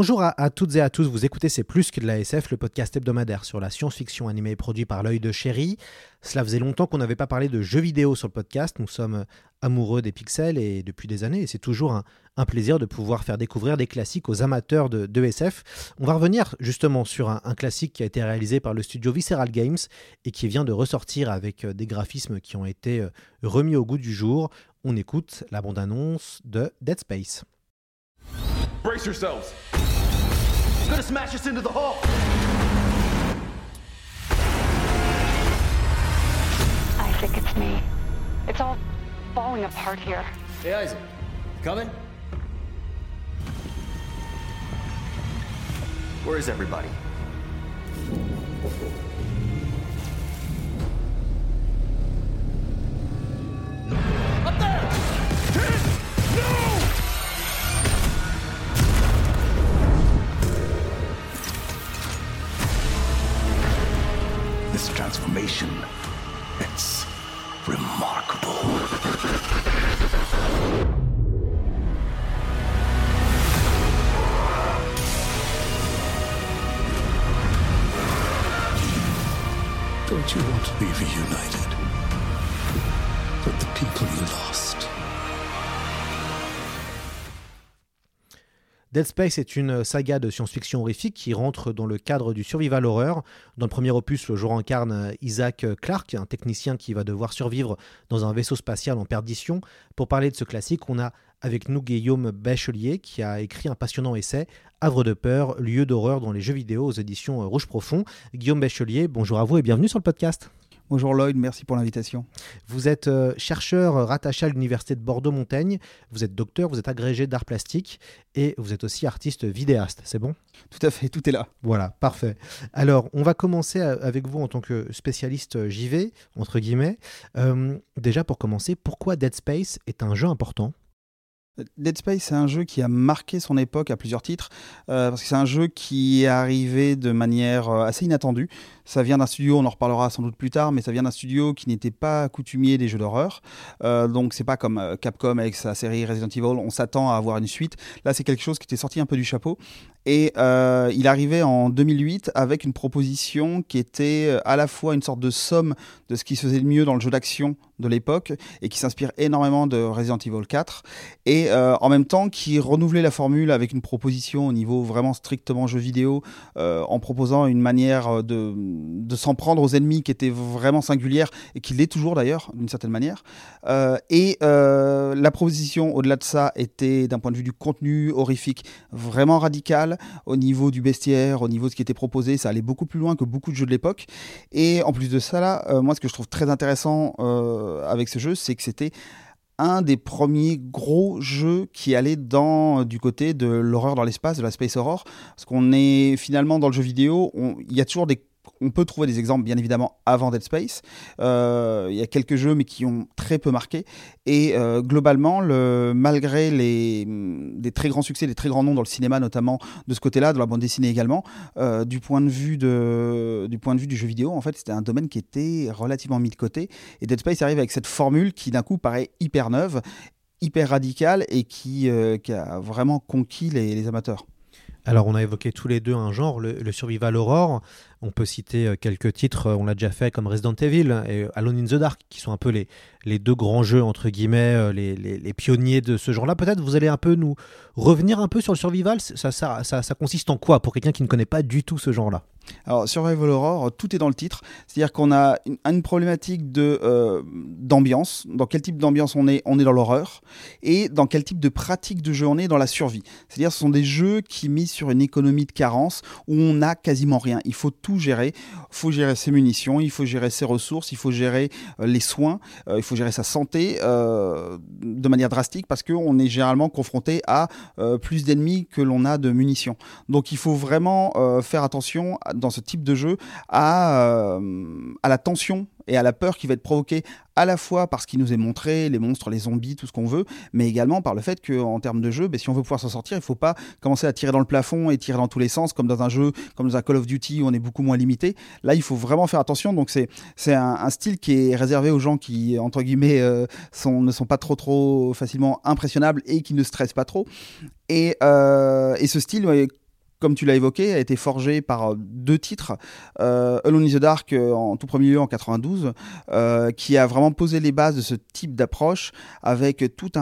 Bonjour à, toutes et à tous, vous écoutez C'est plus que de la SF, le podcast hebdomadaire sur la science-fiction animée produit par l'œil de chéri. Cela faisait longtemps qu'on n'avait pas parlé de jeux vidéo sur le podcast, nous sommes amoureux des pixels et depuis des années, c'est toujours un, plaisir de pouvoir faire découvrir des classiques aux amateurs de, SF. On va revenir justement sur un, un, classique qui a été réalisé par le studio Visceral Games et qui vient de ressortir avec des graphismes qui ont été remis au goût du jour. On écoute la bande-annonce de Dead Space. Brace yourselves. He's gonna smash us into the hull. I think it's me. It's all falling apart here. Hey, Isaac. Coming? Where is everybody? Dead Space est une saga de science-fiction horrifique qui rentre dans le cadre du survival horror. Dans le premier opus, le joueur incarne Isaac Clarke, un technicien qui va devoir survivre dans un vaisseau spatial en perdition. Pour parler de ce classique, on a avec nous Guillaume Bachelier qui a écrit un passionnant essai Havre de peur, lieu d'horreur dans les jeux vidéo aux éditions Rouge Profond. Guillaume Bachelier, bonjour à vous et bienvenue sur le podcast. Bonjour Lloyd, merci pour l'invitation. Vous êtes euh, chercheur rattaché à l'Université de Bordeaux-Montaigne, vous êtes docteur, vous êtes agrégé d'art plastique et vous êtes aussi artiste vidéaste, c'est bon? Tout à fait, tout est là. Voilà, parfait. Alors, on va commencer avec vous en tant que spécialiste JV, entre guillemets. Euh, déjà pour commencer, pourquoi Dead Space est un jeu important? Dead Space, c'est un jeu qui a marqué son époque à plusieurs titres, euh, parce que c'est un jeu qui est arrivé de manière euh, assez inattendue. Ça vient d'un studio, on en reparlera sans doute plus tard, mais ça vient d'un studio qui n'était pas coutumier des jeux d'horreur. Euh, donc c'est pas comme Capcom avec sa série Resident Evil, on s'attend à avoir une suite. Là, c'est quelque chose qui était sorti un peu du chapeau. Et euh, il arrivait en 2008 avec une proposition qui était euh, à la fois une sorte de somme de ce qui se faisait de mieux dans le jeu d'action de l'époque et qui s'inspire énormément de Resident Evil 4 et euh, en même temps qui renouvelait la formule avec une proposition au niveau vraiment strictement jeu vidéo en proposant une manière de, de s'en prendre aux ennemis qui était vraiment singulière et qui l'est toujours d'ailleurs d'une certaine manière. Et la proposition au-delà de ça était d'un point de vue du contenu horrifique vraiment radical au niveau du bestiaire au niveau de ce qui était proposé ça allait beaucoup plus loin que beaucoup de jeux de l'époque. Et en plus de ça là euh, moi ce que je trouve très intéressant avec ce jeu c'est que c'était un des premiers gros jeux qui allait dans du côté de l'horreur dans l'espace, de la space horror, parce qu'on est finalement dans le jeu vidéo, il y a toujours des on peut trouver des exemples, bien évidemment, avant Dead Space. Euh, il y a quelques jeux, mais qui ont très peu marqué. Et euh, globalement, le, malgré les, des très grands succès, des très grands noms dans le cinéma, notamment de ce côté-là, de la bande dessinée également, euh, du, point de vue du jeu vidéo, en fait, c'était un domaine qui était relativement mis de côté. Et Dead Space arrive avec cette formule qui, d'un coup, paraît hyper neuve, hyper radicale et qui, a vraiment conquis les, les amateurs. Alors, on a évoqué tous les deux un genre, le, le survival horror. On peut citer euh, quelques titres, euh, on l'a déjà fait, comme Resident Evil et Alone in the Dark, qui sont un peu les, deux grands jeux, entre guillemets, euh, les, pionniers de ce genre-là. Peut-être vous allez un peu nous revenir un peu sur le survival. Ça, consiste en quoi pour quelqu'un qui ne connaît pas du tout ce genre-là? Alors, Survival Horror, tout est dans le titre. C'est-à-dire qu'on a une, problématique euh, d'ambiance. Dans quel type d'ambiance on est On est dans l'horreur. Et dans quel type de pratique de jeu on est Dans la survie. C'est-à-dire, ce sont des jeux qui misent sur une économie de carence où on n'a quasiment rien. Il faut tout gérer. Il faut gérer ses munitions, il faut gérer ses ressources, il faut gérer euh, les soins, euh, il faut gérer sa santé euh, de manière drastique parce qu'on est généralement confronté à plus d'ennemis que l'on a de munitions. Donc, il faut vraiment faire attention dans ce type de jeu à la tension et à la peur qui va être provoquée à la fois par ce qui nous est montré, les monstres, les zombies, tout ce qu'on veut, mais également par le fait qu'en termes de jeu, ben, si on veut pouvoir s'en sortir, il ne faut pas commencer à tirer dans le plafond et tirer dans tous les sens, comme dans un jeu, comme dans un Call of Duty où on est beaucoup moins limité. Là, il faut vraiment faire attention. Donc, c'est un, un, style qui est réservé aux gens qui, entre guillemets, euh, ne sont pas trop, trop facilement impressionnables et qui ne stressent pas trop. Et, euh, et ce style, comme tu l'as évoqué, a été forgé par deux titres. Euh, Alone in the Dark euh, en tout premier lieu en 92, euh, qui a vraiment posé les bases de ce type d'approche avec toute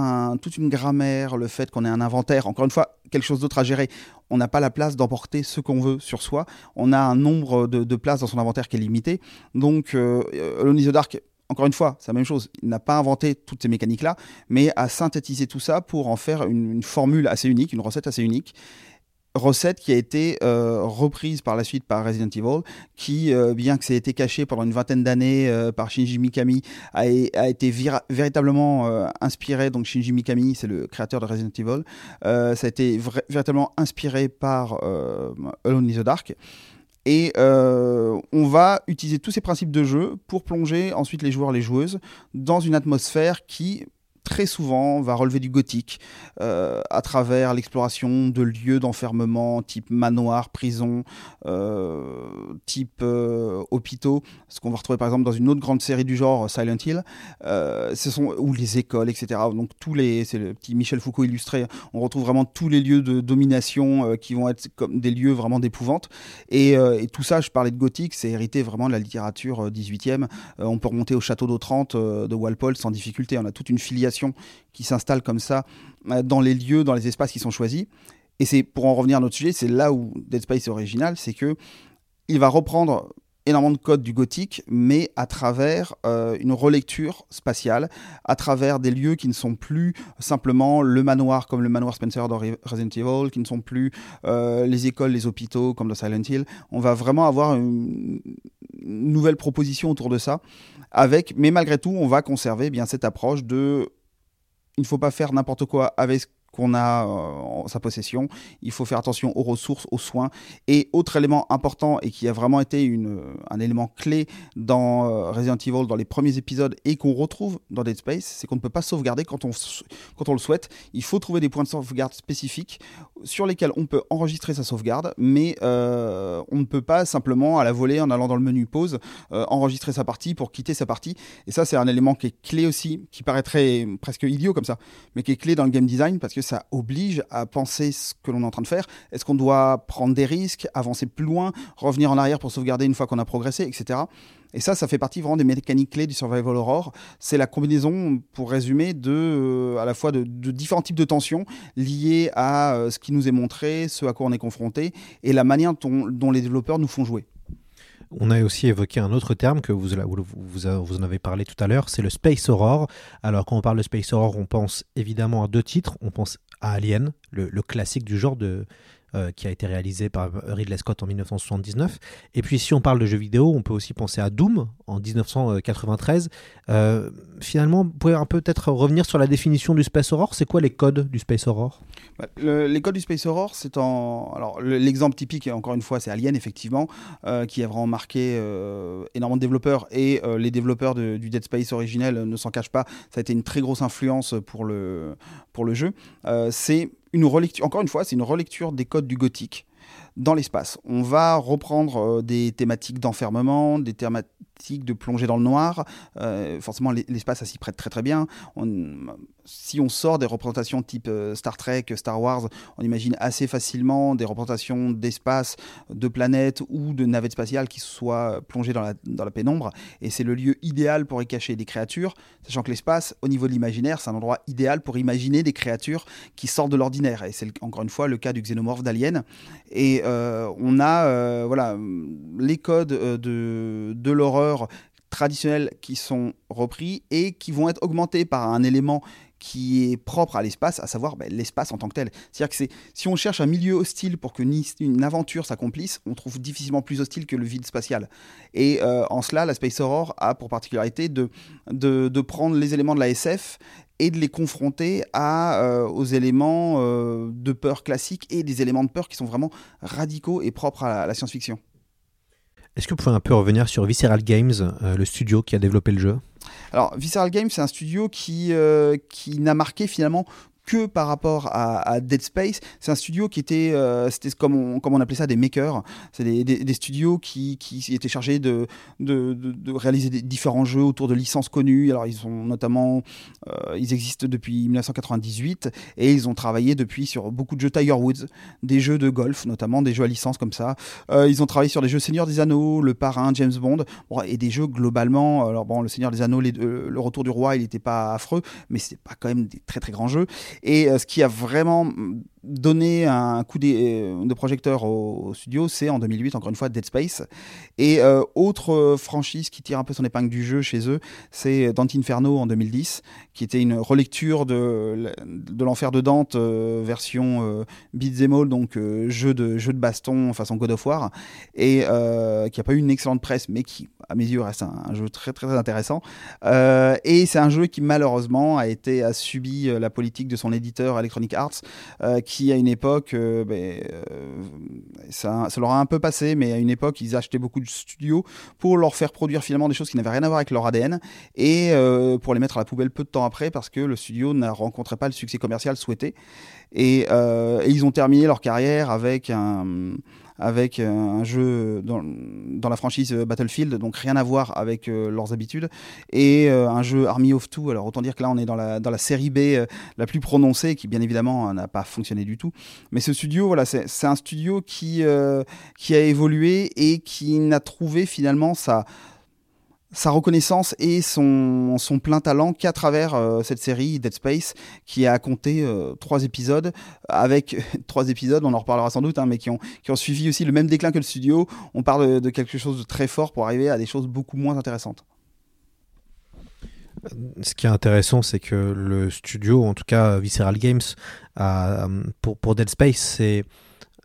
une grammaire, le fait qu'on ait un inventaire, encore une fois, quelque chose d'autre à gérer. On n'a pas la place d'emporter ce qu'on veut sur soi. On a un nombre de, places dans son inventaire qui est limité. Donc, euh, Alone in the Dark encore une fois, c'est la même chose. Il n'a pas inventé toutes ces mécaniques-là, mais a synthétisé tout ça pour en faire une, formule assez unique, une recette assez unique recette qui a été euh, reprise par la suite par Resident Evil, qui, euh, bien que ça ait été caché pendant une vingtaine d'années euh, par Shinji Mikami, a, été véritablement inspiré. Donc Shinji Mikami, c'est le créateur de Resident Evil. Ça a été véritablement inspiré par Alone in the Dark. Et on va utiliser tous ces principes de jeu pour plonger ensuite les joueurs, les joueuses dans une atmosphère qui, très souvent va relever du gothique euh, à travers l'exploration de lieux d'enfermement type manoir, prison, euh, type euh, hôpitaux, ce qu'on va retrouver par exemple dans une autre grande série du genre Silent Hill, ce sont ou les écoles, etc. Donc tous les, c'est le petit Michel Foucault illustré. On retrouve vraiment tous les lieux de domination qui vont être comme des lieux vraiment d'épouvante. Et, et, tout ça, je parlais de gothique, c'est hérité vraiment de la littérature 18e. on peut remonter au château d'Otrante de Walpole sans difficulté. On a toute une filiation qui s'installe comme ça euh, dans les lieux, dans les espaces qui sont choisis. Et c'est pour en revenir à notre sujet, c'est là où Dead Space est original, c'est que il va reprendre énormément de codes du gothique, mais à travers euh, une relecture spatiale, à travers des lieux qui ne sont plus simplement le manoir comme le manoir Spencer dans Resident Evil, qui ne sont plus euh, les écoles, les hôpitaux comme dans Silent Hill. On va vraiment avoir une nouvelle proposition autour de ça, avec, mais malgré tout, on va conserver eh bien cette approche de il ne faut pas faire n'importe quoi avec qu'on a en sa possession. Il faut faire attention aux ressources, aux soins. Et autre élément important et qui a vraiment été une, un élément clé dans Resident Evil, dans les premiers épisodes et qu'on retrouve dans Dead Space, c'est qu'on ne peut pas sauvegarder quand on le souhaite. Il faut trouver des points de sauvegarde spécifiques sur lesquels on peut enregistrer sa sauvegarde, mais euh, on ne peut pas simplement à la volée en allant dans le menu pause euh, enregistrer sa partie pour quitter sa partie. Et ça, c'est un élément qui est clé aussi, qui paraîtrait presque idiot comme ça, mais qui est clé dans le game design parce que ça oblige à penser ce que l'on est en train de faire. Est-ce qu'on doit prendre des risques, avancer plus loin, revenir en arrière pour sauvegarder une fois qu'on a progressé, etc. Et ça, ça fait partie vraiment des mécaniques clés du Survival Horror. C'est la combinaison, pour résumer, de, euh, à la fois de, différents types de tensions liées à euh, ce qui nous est montré, ce à quoi on est confronté, et la manière dont, les développeurs nous font jouer. On a aussi évoqué un autre terme que vous, vous, en avez parlé tout à l'heure, c'est le Space Horror. Alors quand on parle de Space Horror, on pense évidemment à deux titres. On pense à Alien, le classique du genre de, euh, qui a été réalisé par Ridley Scott en 1979. Et puis si on parle de jeux vidéo, on peut aussi penser à Doom en 1993. Euh, finalement, vous pouvez peut-être revenir sur la définition du Space Horror. C'est quoi les codes du Space Horror bah, le, Les codes du Space Horror, c'est en... Alors l'exemple typique, encore une fois, c'est Alien, effectivement, euh, qui a vraiment marqué euh, énormément de développeurs. Et les développeurs du Dead Space originel ne s'en cachent pas. Ça a été une très grosse influence pour le, pour le jeu. c'est encore une fois, c'est une relecture des codes du gothique dans l'espace. On va reprendre euh, des thématiques d'enfermement, des de plonger dans le noir. Euh, forcément, l'espace, s'y prête très très bien. Si on sort des représentations type euh, Star Trek, Star Wars, on imagine assez facilement des représentations d'espace, de planètes ou de navettes spatiales qui soient plongées dans la, pénombre. Et c'est le lieu idéal pour y cacher des créatures, sachant que l'espace, au niveau de l'imaginaire, c'est un endroit idéal pour imaginer des créatures qui sortent de l'ordinaire. Et c'est encore une fois le cas du xénomorphe d'Alien. Et euh, on a voilà, les codes de, de l'horreur traditionnels qui sont repris et qui vont être augmentés par un élément qui est propre à l'espace, à savoir ben, l'espace en tant que tel. C'est-à-dire que si on cherche un milieu hostile pour que une aventure s'accomplisse, on trouve difficilement plus hostile que le vide spatial. Et euh, en cela, la Space Horror a pour particularité de, prendre les éléments de la SF et de les confronter euh, aux éléments euh, de peur classiques et des éléments de peur qui sont vraiment radicaux et propres à la, science-fiction. Est-ce que vous pouvez un peu revenir sur Visceral Games, le studio qui a développé le jeu? Alors, Visceral Games, c'est un studio qui, euh, qui n'a marqué finalement que par rapport à, Dead Space. C'est un studio qui était, euh, c'était comme on, appelait ça, des makers. C'est des, studios qui, étaient chargés de, réaliser différents jeux autour de licences connues. Alors, ils sont notamment, euh, ils existent depuis 1998 et ils ont travaillé depuis sur beaucoup de jeux Tiger Woods, des jeux de golf, notamment des jeux à licence comme ça. Euh, ils ont travaillé sur des jeux Seigneur des Anneaux, Le Parrain, James Bond, et des jeux globalement. Alors, bon, Le Seigneur des Anneaux, Le Retour du Roi, il n'était pas affreux, mais c'est pas quand même des très très grands jeux. Et euh, ce qui a vraiment donné un coup euh, de, projecteur au, studio, c'est en 2008, encore une fois, Dead Space. Et euh, autre franchise qui tire un peu son épingle du jeu chez eux, c'est Dante Inferno en 2010, qui était une relecture de, de l'enfer de Dante version beat'em all, donc jeu, de, jeu de baston façon God of War, et qui n'a pas eu une excellente presse, mais qui, à mes yeux, reste un, jeu très, très intéressant. et c'est un jeu qui, malheureusement, a, été, a subi la politique de son éditeur Electronic Arts, euh, qui à une époque, euh, ben, euh, ça, ça, leur a un peu passé, mais à une époque, ils achetaient beaucoup de studios pour leur faire produire finalement des choses qui n'avaient rien à voir avec leur ADN et pour les mettre à la poubelle peu de temps après parce que le studio n'a rencontré pas le succès commercial souhaité. et ils ont terminé leur carrière avec un avec euh, un jeu dans, la franchise Battlefield, donc rien à voir avec euh, leurs habitudes, et euh, un jeu Army of Two. Alors autant dire que là on est dans la, dans la série B la plus prononcée, qui bien évidemment n'a pas fonctionné du tout. Mais ce studio, voilà, c'est un studio qui, qui a évolué et qui n'a trouvé finalement sa sa reconnaissance et son, son plein talent qu'à travers euh, cette série Dead Space qui a compté euh, trois épisodes. Avec trois épisodes on en reparlera sans doute hein, mais qui ont, qui ont suivi aussi le même déclin que le studio. On parle de, quelque chose de très fort pour arriver à des choses beaucoup moins intéressantes. Ce qui est intéressant, c'est que le studio, en tout cas Visceral Games, a, pour, pour Dead Space, c'est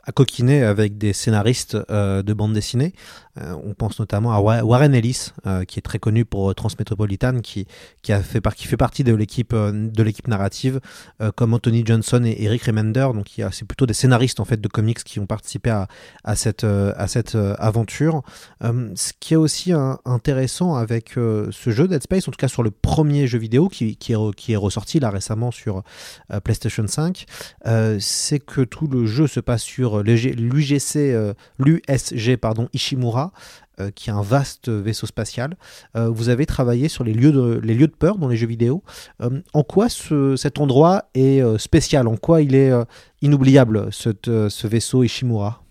à coquiner avec des scénaristes euh, de bande dessinée on pense notamment à Warren Ellis, euh, qui est très connu pour euh, Transmetropolitan, qui, qui, a fait, qui fait partie de l'équipe de l'équipe narrative, comme Anthony Johnson et Eric Remender. Donc, c'est plutôt des scénaristes en fait de comics qui ont participé à, à cette, à cette aventure. ce qui est aussi intéressant avec ce jeu Dead Space, en tout cas sur le premier jeu vidéo qui, qui est ressorti là récemment sur PlayStation 5, c'est que tout le jeu se passe sur l'UGC, l'USG pardon, Ishimura euh, qui est un vaste vaisseau spatial. Euh, vous avez travaillé sur les lieux de, les lieux de peur dans les jeux vidéo. Euh, en quoi cet endroit est spécial? En quoi il est inoubliable, ce vaisseau Ishimura?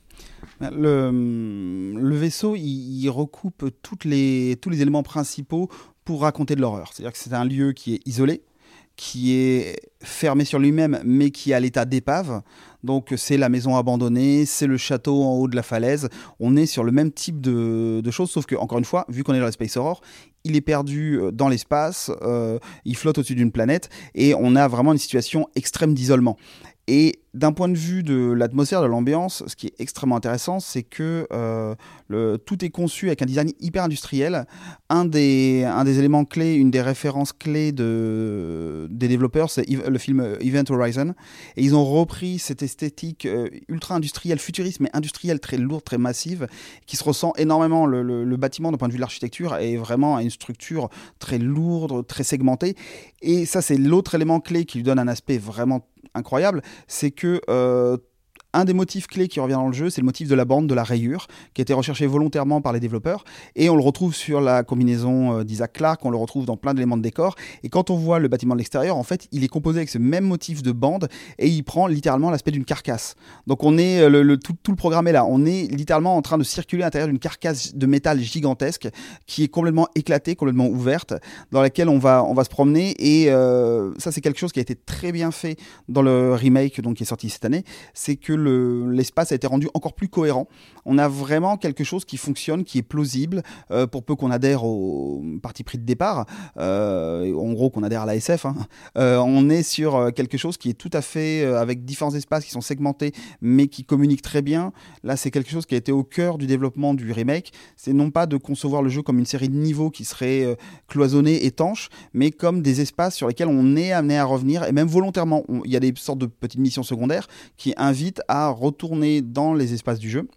Le, le, vaisseau, il, recoupe les, tous les éléments principaux pour raconter de l'horreur. C'est-à-dire que c'est un lieu qui est isolé, qui est fermé sur lui-même, mais qui est à l'état d'épave. Donc c'est la maison abandonnée, c'est le château en haut de la falaise. On est sur le même type de, choses, sauf que, encore une fois, vu qu'on est dans la Space Horror, il est perdu euh, dans l'espace, euh, il flotte au-dessus d'une planète, et on a vraiment une situation extrême d'isolement. D'un point de vue de l'atmosphère, de l'ambiance, ce qui est extrêmement intéressant, c'est que euh, tout est conçu avec un design hyper industriel. Un des, éléments clés, une des références clés de, des développeurs, c'est le film Event Horizon. Et ils ont repris cette esthétique euh, ultra industrielle, futuriste, mais industrielle, très lourde, très massive, qui se ressent énormément. Le, le bâtiment, d'un point de vue de l'architecture, est vraiment une structure très lourde, très segmentée. Et ça, c'est l'autre élément clé qui lui donne un aspect vraiment incroyable, c'est que euh, Un des motifs clés qui revient dans le jeu, c'est le motif de la bande, de la rayure, qui a été recherché volontairement par les développeurs. Et on le retrouve sur la combinaison euh, d'Isaac Clarke, on le retrouve dans plein d'éléments de décor. Et quand on voit le bâtiment de l'extérieur, en fait, il est composé avec ce même motif de bande et il prend littéralement l'aspect d'une carcasse. Donc on est, euh, le, tout, tout le programme est là. On est littéralement en train de circuler à l'intérieur d'une carcasse de métal gigantesque qui est complètement éclatée, complètement ouverte, dans laquelle on va, on va se promener. Et euh, ça, c'est quelque chose qui a été très bien fait dans le remake donc, qui est sorti cette année. C'est que le- l'espace a été rendu encore plus cohérent. On a vraiment quelque chose qui fonctionne, qui est plausible, euh, pour peu qu'on adhère au parti pris de départ. Euh, en gros, qu'on adhère à la SF. hein. Euh, on est sur quelque chose qui est tout à fait avec différents espaces qui sont segmentés, mais qui communiquent très bien. Là, c'est quelque chose qui a été au cœur du développement du remake. C'est non pas de concevoir le jeu comme une série de niveaux qui seraient euh, cloisonnés, étanches, mais comme des espaces sur lesquels on est amené à revenir, et même volontairement. On- Il y a des sortes de petites missions secondaires qui invitent à retourner dans les espaces du jeu.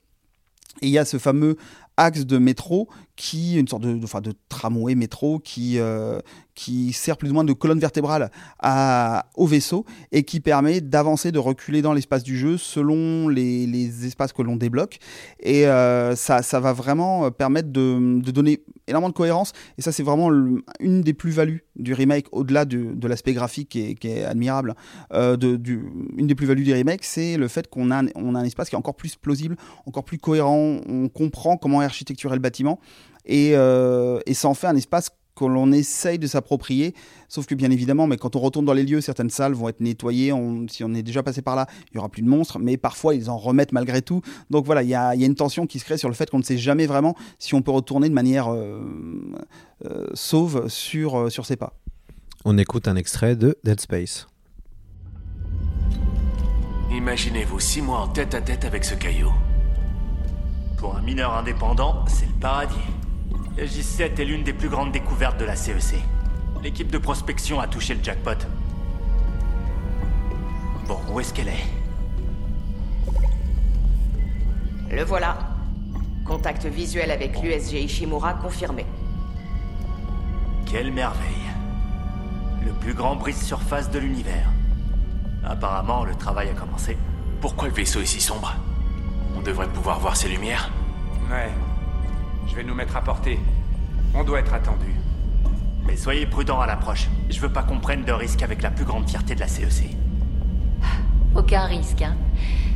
Et il y a ce fameux axe de métro qui une sorte de, enfin, de tramway métro qui, euh, qui sert plus ou moins de colonne vertébrale au vaisseau et qui permet d'avancer, de reculer dans l'espace du jeu selon les, les espaces que l'on débloque. Et euh, ça, ça va vraiment permettre de, de donner énormément de cohérence. Et ça, c'est vraiment une des plus-values du remake, au-delà de, de l'aspect graphique qui est, admirable. Euh, de, une des plus-values du remake, c'est le fait qu'on a, on a un espace qui est encore plus plausible, encore plus cohérent. On comprend comment est architecturé le bâtiment. Et, euh, et ça en fait un espace que l'on essaye de s'approprier. Sauf que bien évidemment, mais quand on retourne dans les lieux, certaines salles vont être nettoyées. On- si on est déjà passé par là, il y aura plus de monstres, mais parfois ils en remettent malgré tout. Donc voilà, il y a, il y a une tension qui se crée sur le fait qu'on ne sait jamais vraiment si on peut retourner de manière euh, euh, sauve sur, euh, sur ses pas. On écoute un extrait de Dead Space. Imaginez-vous six mois en tête à tête avec ce caillou. Pour un mineur indépendant, c'est le paradis. Le J7 est l'une des plus grandes découvertes de la CEC. L'équipe de prospection a touché le jackpot. Bon, où est-ce qu'elle est? Le voilà. Contact visuel avec l'USG Ishimura confirmé. Quelle merveille. Le plus grand brise-surface de l'univers. Apparemment, le travail a commencé. Pourquoi le vaisseau est si sombre? On devrait pouvoir voir ses lumières Ouais. Je vais nous mettre à portée. On doit être attendu. Mais soyez prudents à l'approche. Je veux pas qu'on prenne de risques avec la plus grande fierté de la E CEC. Aucun risque, hein.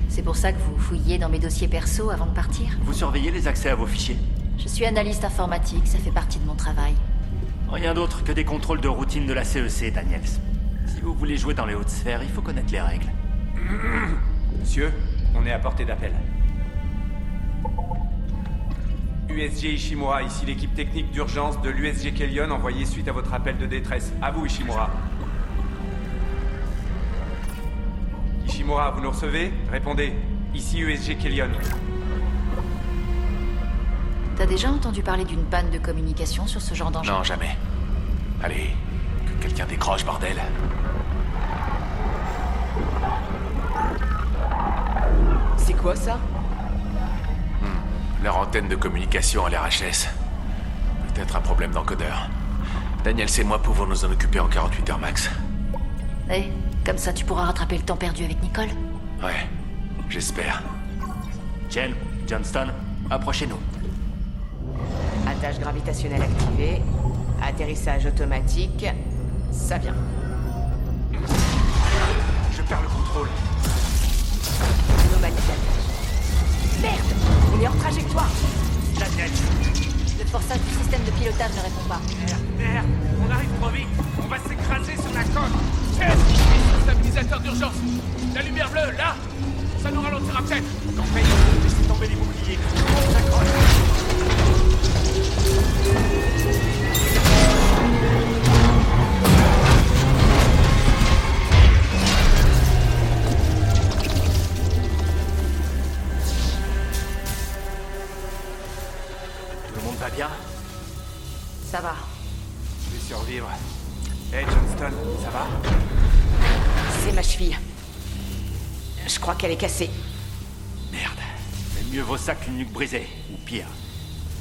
C'est pour ça que vous fouillez dans mes dossiers perso avant de partir Vous surveillez les accès à vos fichiers Je suis analyste informatique, ça fait partie de mon travail. Rien d'autre que des contrôles de routine de la CEC, Daniels. Si vous voulez jouer dans les hautes sphères, il faut connaître les règles. Monsieur, on est à portée d'appel. USG Ishimura, ici l'équipe technique d'urgence de l'USG Kellion envoyée suite à votre appel de détresse. À vous, Ishimura. Ishimura, vous nous recevez? Répondez. Ici USG Kellion. T'as déjà entendu parler d'une panne de communication sur ce genre d'engin? Non, jamais. Allez, que quelqu'un décroche, bordel. C'est quoi ça? Leur antenne de communication à l'RHS. Peut-être un problème d'encodeur. Daniel et moi pouvons nous en occuper en 48 heures max. Eh, comme ça tu pourras rattraper le temps perdu avec Nicole Ouais, j'espère. Jen, Johnston, approchez-nous. Attache gravitationnelle activée. Atterrissage automatique. Ça vient. Je perds le contrôle. Anomalie d'attache. On est hors trajectoire Daniel Le forçage du système de pilotage ne répond pas. Merde, merde, on arrive trop vite. On va s'écraser sur la coque. Stabilisateur d'urgence La lumière bleue, là Ça nous ralentira peut-être Compris Laissez tomber les boucliers. On s'accroche. Ça va. Je vais survivre. Hey Johnston, ça va? C'est ma cheville. Je crois qu'elle est cassée. Merde. Mais mieux vaut ça qu'une nuque brisée. Ou pire.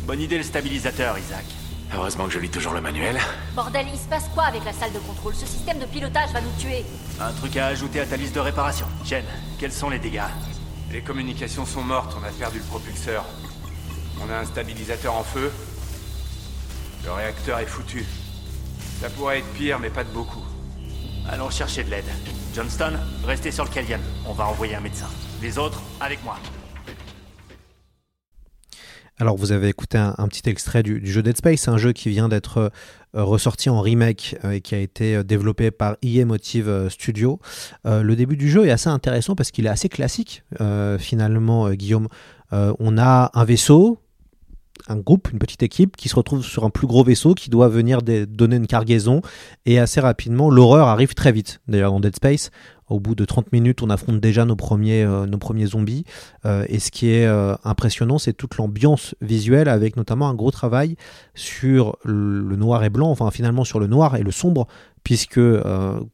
Bonne idée le stabilisateur, Isaac. Heureusement que je lis toujours le manuel. Bordel, il se passe quoi avec la salle de contrôle? Ce système de pilotage va nous tuer. Un truc à ajouter à ta liste de réparation. Jen, quels sont les dégâts? Les communications sont mortes, on a perdu le propulseur. On a un stabilisateur en feu. Le réacteur est foutu. Ça pourrait être pire, mais pas de beaucoup. Allons chercher de l'aide. Johnston, restez sur le Kellyan. On va envoyer un médecin. Les autres, avec moi. Alors vous avez écouté un, un petit extrait du, du, jeu Dead Space, un jeu qui vient d'être euh, ressorti en remake euh, et qui a été euh, développé par EA Motive Studio. le début du jeu est assez intéressant parce qu'il est assez classique finalement, Guillaume. on a un vaisseau, un groupe, une petite équipe qui se retrouve sur un plus gros vaisseau qui doit venir donner une cargaison et assez rapidement l'horreur arrive très vite. D'ailleurs dans Dead Space, au bout de 30 minutes, on affronte déjà nos premiers, euh, nos premiers zombies. Euh, et ce qui est euh, impressionnant, c'est toute l'ambiance visuelle, avec notamment un gros travail sur le noir et blanc, enfin finalement sur le noir et le sombre, puisque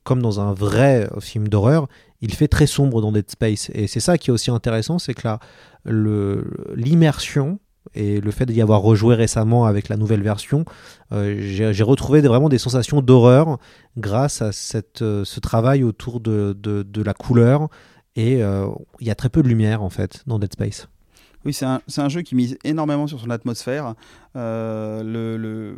comme dans un vrai film d'horreur, il fait très sombre dans Dead Space. Et c'est ça qui est aussi intéressant, c'est que l'immersion et le fait d'y avoir rejoué récemment avec la nouvelle version, euh, j'ai retrouvé vraiment des sensations d'horreur grâce à euh, ce travail autour de, de, de la couleur. Et euh, il y a très peu de lumière en fait dans Dead Space. Oui, c'est un, un, jeu qui mise énormément sur son atmosphère. Euh,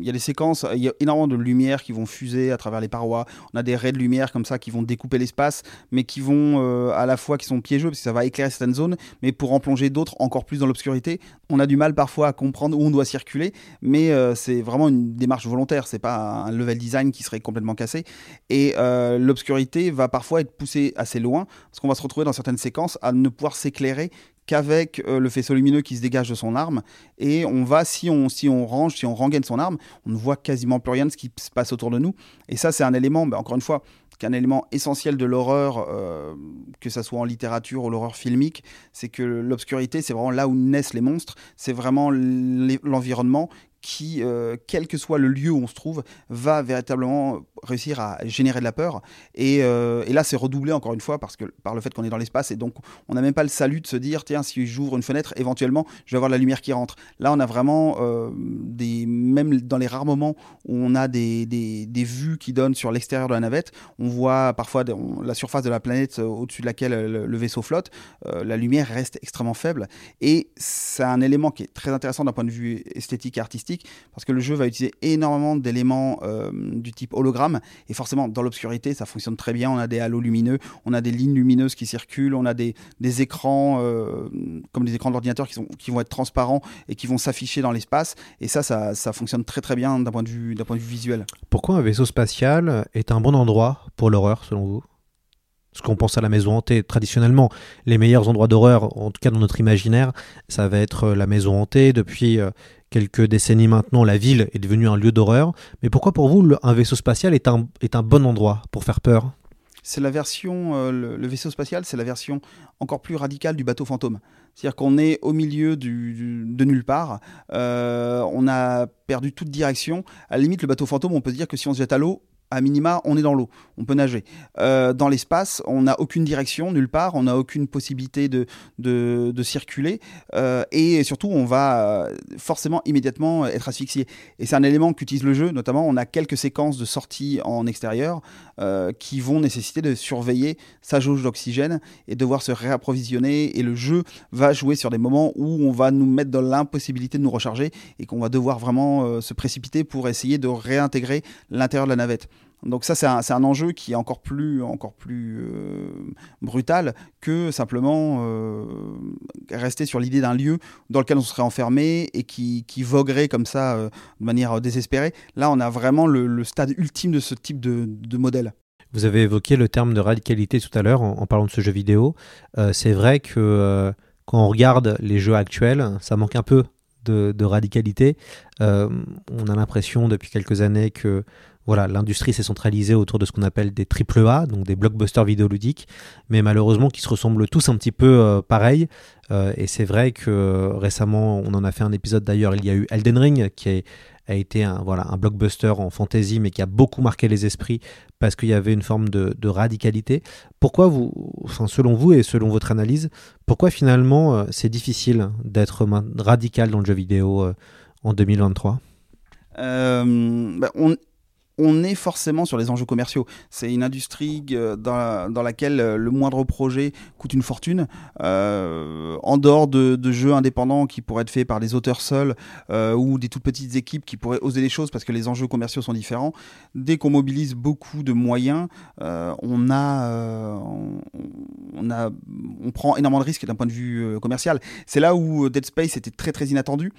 il y a des séquences, il y a énormément de lumière qui vont fuser à travers les parois. On a des raies de lumière comme ça qui vont découper l'espace, mais qui vont euh, à la fois qui sont piégeux parce que ça va éclairer certaines zones, mais pour en plonger d'autres encore plus dans l'obscurité. On a du mal parfois à comprendre où on doit circuler, mais euh, c'est vraiment une démarche volontaire. C'est pas un level design qui serait complètement cassé. Et l'obscurité va parfois être poussée assez loin parce qu'on va se retrouver dans certaines séquences à ne pouvoir s'éclairer qu'avec le faisceau lumineux qui se dégage de son arme et on va si on, si on range, si on rengaine son arme, on ne voit quasiment plus rien de ce qui se passe autour de nous. Et ça, c'est un élément, ben, encore une fois, qu'un élément essentiel de l'horreur, euh, que ce soit en littérature ou l'horreur filmique, c'est que l'obscurité, c'est vraiment là où naissent les monstres, c'est vraiment l'environnement qui, euh, quel que soit le lieu où on se trouve, va véritablement réussir à générer de la peur. Et, euh, et là, c'est redoublé encore une fois parce que, par le fait qu'on est dans l'espace et donc on n'a même pas le salut de se dire tiens, si j'ouvre une fenêtre, éventuellement, je vais avoir la lumière qui rentre. Là, on a vraiment euh, des. Même dans les rares moments où on a des, des, des vues qui donnent sur l'extérieur de la navette, on voit parfois la surface de la planète au-dessus de laquelle le, le vaisseau flotte. la lumière reste extrêmement faible. Et c'est un élément qui est très intéressant d'un point de vue esthétique et artistique parce que le jeu va utiliser énormément d'éléments euh, du type hologramme et forcément dans l'obscurité ça fonctionne très bien. On a des halos lumineux, on a des lignes lumineuses qui circulent, on a des, écrans euh, comme des écrans d'ordinateur qui, qui vont être transparents et qui vont s'afficher dans l'espace et ça, ça, ça fonctionne très très bien d'un point, de vue, point de vue visuel. Pourquoi un vaisseau spatial est un bon endroit pour l'horreur selon vous? Ce qu'on pense à la maison hantée. Traditionnellement, les meilleurs endroits d'horreur, en tout cas dans notre imaginaire, ça va être la maison hantée. Depuis quelques décennies maintenant, la ville est devenue un lieu d'horreur. Mais pourquoi pour vous, un vaisseau spatial est un, est un bon endroit pour faire peur? C'est la version, euh, le, vaisseau spatial, c'est la version encore plus radicale du bateau fantôme. C'est-à-dire qu'on est au milieu de nulle part, euh, on a perdu toute direction. À la limite, le bateau fantôme, on peut dire que si on se jette à l'eau, à minima, on est dans l'eau, on peut nager. Euh, dans l'espace, on n'a aucune direction, nulle part, on n'a aucune possibilité de, de, circuler, euh, et surtout, on va euh, forcément immédiatement être asphyxié. Et c'est un élément qu'utilise le jeu, notamment, on a quelques séquences de sortie en extérieur qui vont nécessiter de surveiller sa jauge d'oxygène et devoir se réapprovisionner, et le jeu va jouer sur des moments où on va nous mettre dans l'impossibilité de nous recharger, et qu'on va devoir vraiment se précipiter pour essayer de réintégrer l'intérieur de la navette. Donc ça, c'est un, enjeu qui est encore plus, encore plus euh, brutal que simplement euh, rester sur l'idée d'un lieu dans lequel on serait enfermé et qui, voguerait comme ça euh, de manière désespérée. Là, on a vraiment le, stade ultime de ce type de, modèle. Vous avez évoqué le terme de radicalité tout à l'heure en, parlant de ce jeu vidéo. c'est vrai que quand on regarde les jeux actuels, ça manque un peu de radicalité. on a l'impression depuis quelques années que voilà, l'industrie s'est centralisée autour de ce qu'on appelle des triple A, donc des blockbusters vidéoludiques, mais malheureusement qui se ressemblent tous un petit peu euh, pareil. Euh, et c'est vrai que euh, récemment, on en a fait un épisode d'ailleurs, il y a eu Elden Ring qui a, été un, voilà, un blockbuster en fantasy, mais qui a beaucoup marqué les esprits parce qu'il y avait une forme de, radicalité. Pourquoi vous, enfin, selon vous et selon votre analyse, pourquoi finalement c'est difficile d'être radical dans le jeu vidéo en 2023 bah, on, on est forcément sur les enjeux commerciaux. C'est une industrie euh, dans, laquelle euh, le moindre projet coûte une fortune. Euh, en dehors de, jeux indépendants qui pourraient être faits par des auteurs seuls ou des toutes petites équipes qui pourraient oser les choses parce que les enjeux commerciaux sont différents, dès qu'on mobilise beaucoup de moyens, on, a, on, a, on prend énormément de risques d'un point de vue commercial. C'est là où Dead Space était très très inattendu.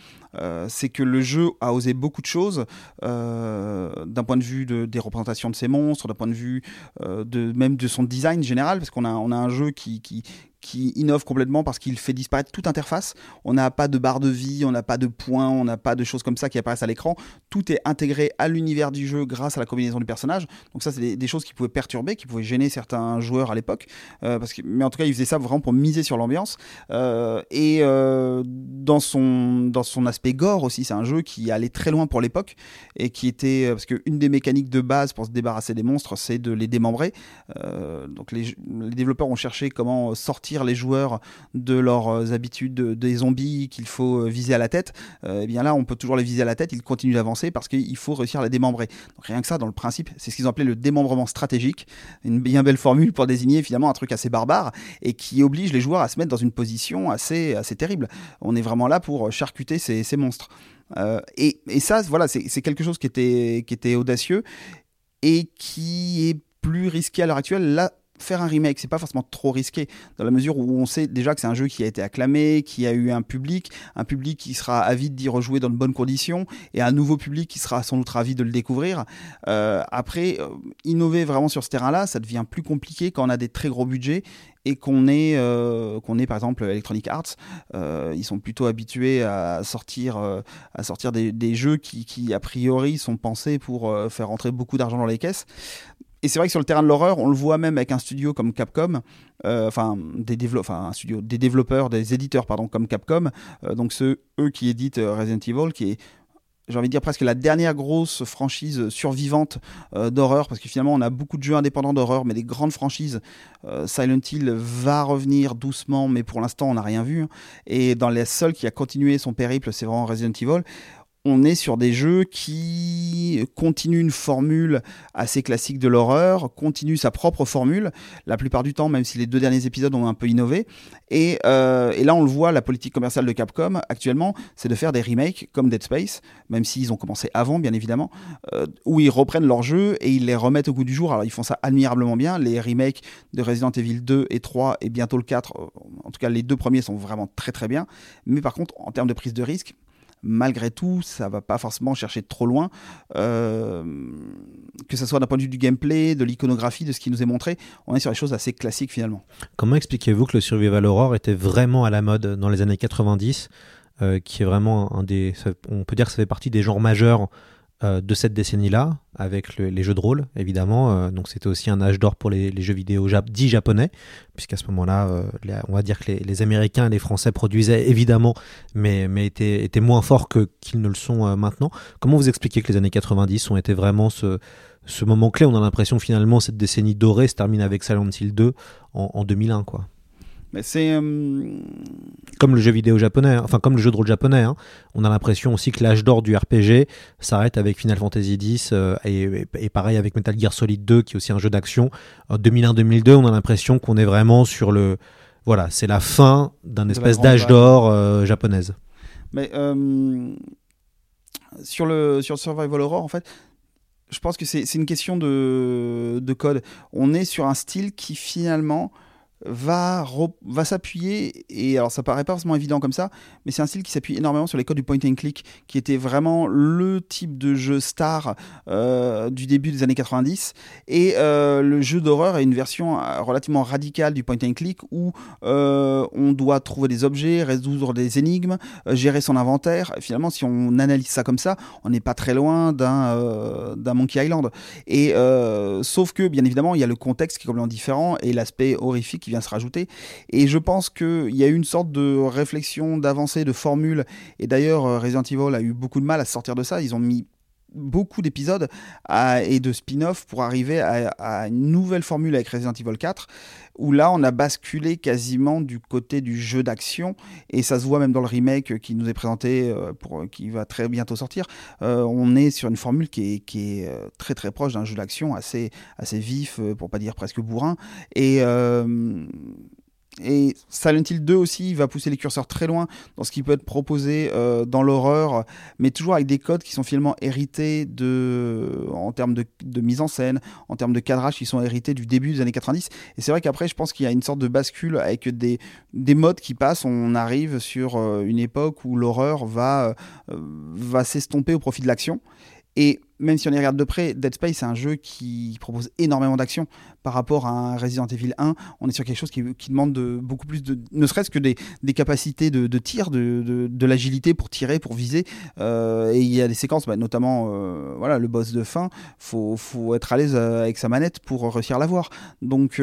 C'est que le jeu a osé beaucoup de choses d'un point de vue de, des représentations de ces monstres, d'un point de vue euh, de, même de son design général, parce qu'on a, on a un jeu qui, qui, qui innove complètement parce qu'il fait disparaître toute interface. On n'a pas de barre de vie, on n'a pas de points, on n'a pas de choses comme ça qui apparaissent à l'écran. Tout est intégré à l'univers du jeu grâce à la combinaison du personnage. Donc ça, c'est des, choses qui pouvaient perturber, qui pouvaient gêner certains joueurs à l'époque. Euh, que, mais en tout cas, il faisait ça vraiment pour miser sur l'ambiance. Euh, et euh, dans, son, dans son aspect gore aussi, c'est un jeu qui allait très loin pour l'époque et qui était... Parce qu'une des mécaniques de base pour se débarrasser des monstres, c'est de les démembrer. Donc les développeurs ont cherché comment sortir les joueurs de leurs euh, habitudes des zombies qu'il faut euh, viser à la tête, euh, et bien là, on peut toujours les viser à la tête, ils continuent d'avancer parce qu'il faut réussir à les démembrer. Rien que ça, dans le principe, c'est ce qu'ils appelé le démembrement stratégique, une bien belle formule pour désigner finalement un truc assez barbare et qui oblige les joueurs à se mettre dans une position assez, assez terrible. On est vraiment là pour charcuter ces, ces monstres. Et, et, ça, voilà, c'est quelque chose qui était, qui était audacieux et qui est plus risqué à l'heure actuelle. Là, faire un remake, c'est pas forcément trop risqué, dans la mesure où on sait déjà que c'est un jeu qui a été acclamé, qui a eu un public, un public qui sera avide d'y rejouer dans de bonnes conditions, et un nouveau public qui sera sans doute ravi de le découvrir. Euh, après, euh, innover vraiment sur ce terrain-là, ça devient plus compliqué quand on a des très gros budgets et qu'on est, euh, qu'on est par exemple Electronic Arts, ils sont plutôt habitués à sortir, à sortir des, jeux qui, qui, a priori, sont pensés pour faire rentrer beaucoup d'argent dans les caisses et c'est vrai que sur le terrain de l'horreur, on le voit même avec un studio comme Capcom, euh, enfin des des développeurs, des éditeurs pardon comme Capcom, euh, donc ceux eux qui éditent euh, Resident Evil, qui est j'ai envie de dire presque la dernière grosse franchise survivante d'horreur, parce que finalement on a beaucoup de jeux indépendants d'horreur, mais des grandes franchises, Silent Hill va revenir doucement, mais pour l'instant on n'a rien vu. Et dans les seuls qui a continué son périple, c'est vraiment Resident Evil on est sur des jeux qui continuent une formule assez classique de l'horreur, continuent sa propre formule, la plupart du temps, même si les deux derniers épisodes ont un peu innové. Et, euh, et là, on le voit, la politique commerciale de Capcom actuellement, c'est de faire des remakes comme Dead Space, même s'ils ont commencé avant, bien évidemment, euh, où ils reprennent leurs jeux et ils les remettent au goût du jour. Alors, ils font ça admirablement bien. Les remakes de Resident Evil 2 et 3 et bientôt le 4, euh, en tout cas, les deux premiers sont vraiment très très bien. Mais par contre, en termes de prise de risque, malgré tout, ça va pas forcément chercher trop loin. Euh, que ce soit d'un point de vue du gameplay, de l'iconographie, de ce qui nous est montré, on est sur des choses assez classiques finalement. Comment expliquez-vous que le Survival Horror était vraiment à la mode dans les années 90 euh, qui est vraiment un des. On peut dire que ça fait partie des genres majeurs euh, de cette décennie-là, avec le, les jeux de rôle, évidemment. Euh, donc c'était aussi un âge d'or pour les, jeux vidéo dits japonais, puisqu'à ce moment-là, euh, on va dire que les, Américains et les Français produisaient évidemment, mais, étaient, moins forts que qu'ils ne le sont maintenant. Comment vous expliquez que les années 90 ont été vraiment ce, ce moment clé? On a l'impression finalement cette décennie dorée se termine avec Silent Hill 2 en, en 2001, quoi. Mais c'est euh... comme le jeu vidéo japonais, hein. enfin comme le jeu de rôle japonais. Hein. On a l'impression aussi que l'âge d'or du RPG s'arrête avec Final Fantasy X euh, et, et, et, pareil avec Metal Gear Solid 2 qui est aussi un jeu d'action. En 2001-2002, on a l'impression qu'on est vraiment sur le voilà, c'est la fin d'un espèce d'âge d'or euh, japonaise. Mais euh, sur le sur Survival Horror en fait, je pense que c'est une question de, de code. On est sur un style qui finalement va, va s'appuyer, et alors ça paraît pas forcément évident comme ça, mais c'est un style qui s'appuie énormément sur les codes du point and click, qui était vraiment le type de jeu star euh, du début des années 90. Et euh, le jeu d'horreur est une version euh, relativement radicale du point and click où on doit trouver des objets, résoudre des énigmes, gérer son inventaire. Finalement, si on analyse ça comme ça, on n'est pas très loin d'un d'un Monkey Island. Et sauf que, bien évidemment, il y a le contexte qui est complètement différent et l'aspect horrifique vient se rajouter. Et je pense qu'il y a eu une sorte de réflexion, d'avancée, de formule. Et d'ailleurs, Resident Evil a eu beaucoup de mal à sortir de ça. Ils ont mis beaucoup d'épisodes et de spin-off pour arriver à, une nouvelle formule avec Resident Evil 4 où là on a basculé quasiment du côté du jeu d'action et ça se voit même dans le remake qui nous est présenté euh, qui va très bientôt sortir. Euh, on est sur une formule qui est, qui est euh, très très proche d'un jeu d'action assez assez vif pour pas dire presque bourrin et et Silent Hill 2 aussi va pousser les curseurs très loin dans ce qui peut être proposé euh, dans l'horreur, mais toujours avec des codes qui sont finalement hérités de, en termes de, mise en scène, en termes de cadrage, qui sont hérités du début des années 90. Et c'est vrai qu'après, je pense qu'il y a une sorte de bascule avec des, des modes qui passent. On arrive sur euh, une époque où l'horreur va, euh, va s'estomper au profit de l'action. Et même si on y regarde de près, Dead Space, c'est un jeu qui propose énormément d'action par rapport à Resident Evil 1. On est sur quelque chose qui, demande de, beaucoup plus de, ne serait-ce que des, capacités de, tir, de, de, l'agilité pour tirer, pour viser. Euh, et il y a des séquences, bah, notamment euh, voilà, le boss de fin, faut, faut être à l'aise euh, avec sa manette pour réussir à l'avoir. Donc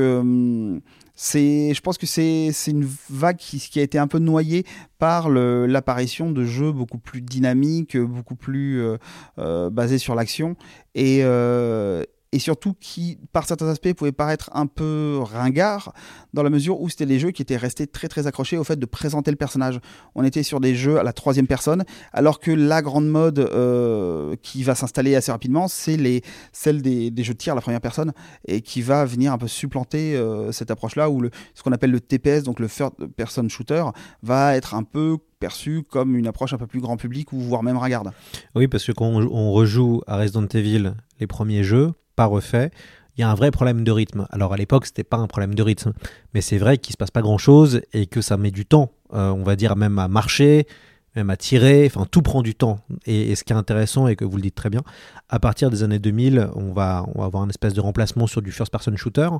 c'est, je pense que c'est, une vague qui, qui, a été un peu noyée par l'apparition de jeux beaucoup plus dynamiques, beaucoup plus euh, euh, basés sur l'action. Et, euh, et surtout qui, par certains aspects, pouvaient paraître un peu ringards, dans la mesure où c'était des jeux qui étaient restés très très accrochés au fait de présenter le personnage. On était sur des jeux à la troisième personne, alors que la grande mode euh, qui va s'installer assez rapidement, c'est les, celle des, jeux de tir à la première personne, et qui va venir un peu supplanter euh, cette approche-là, où ce qu'on appelle le TPS, donc le Third Person Shooter, va être un peu perçu comme une approche un peu plus grand public ou voire même regarde. Oui, parce que quand on rejoue à Resident Evil les premiers jeux, pas refait, il y a un vrai problème de rythme. Alors à l'époque, c'était pas un problème de rythme, mais c'est vrai qu'il se passe pas grand chose et que ça met du temps, euh, on va dire même à marcher, même à tirer, enfin tout prend du temps. Et, ce qui est intéressant, et que vous le dites très bien, à partir des années 2000, on va, avoir une espèce de remplacement sur du first-person shooter,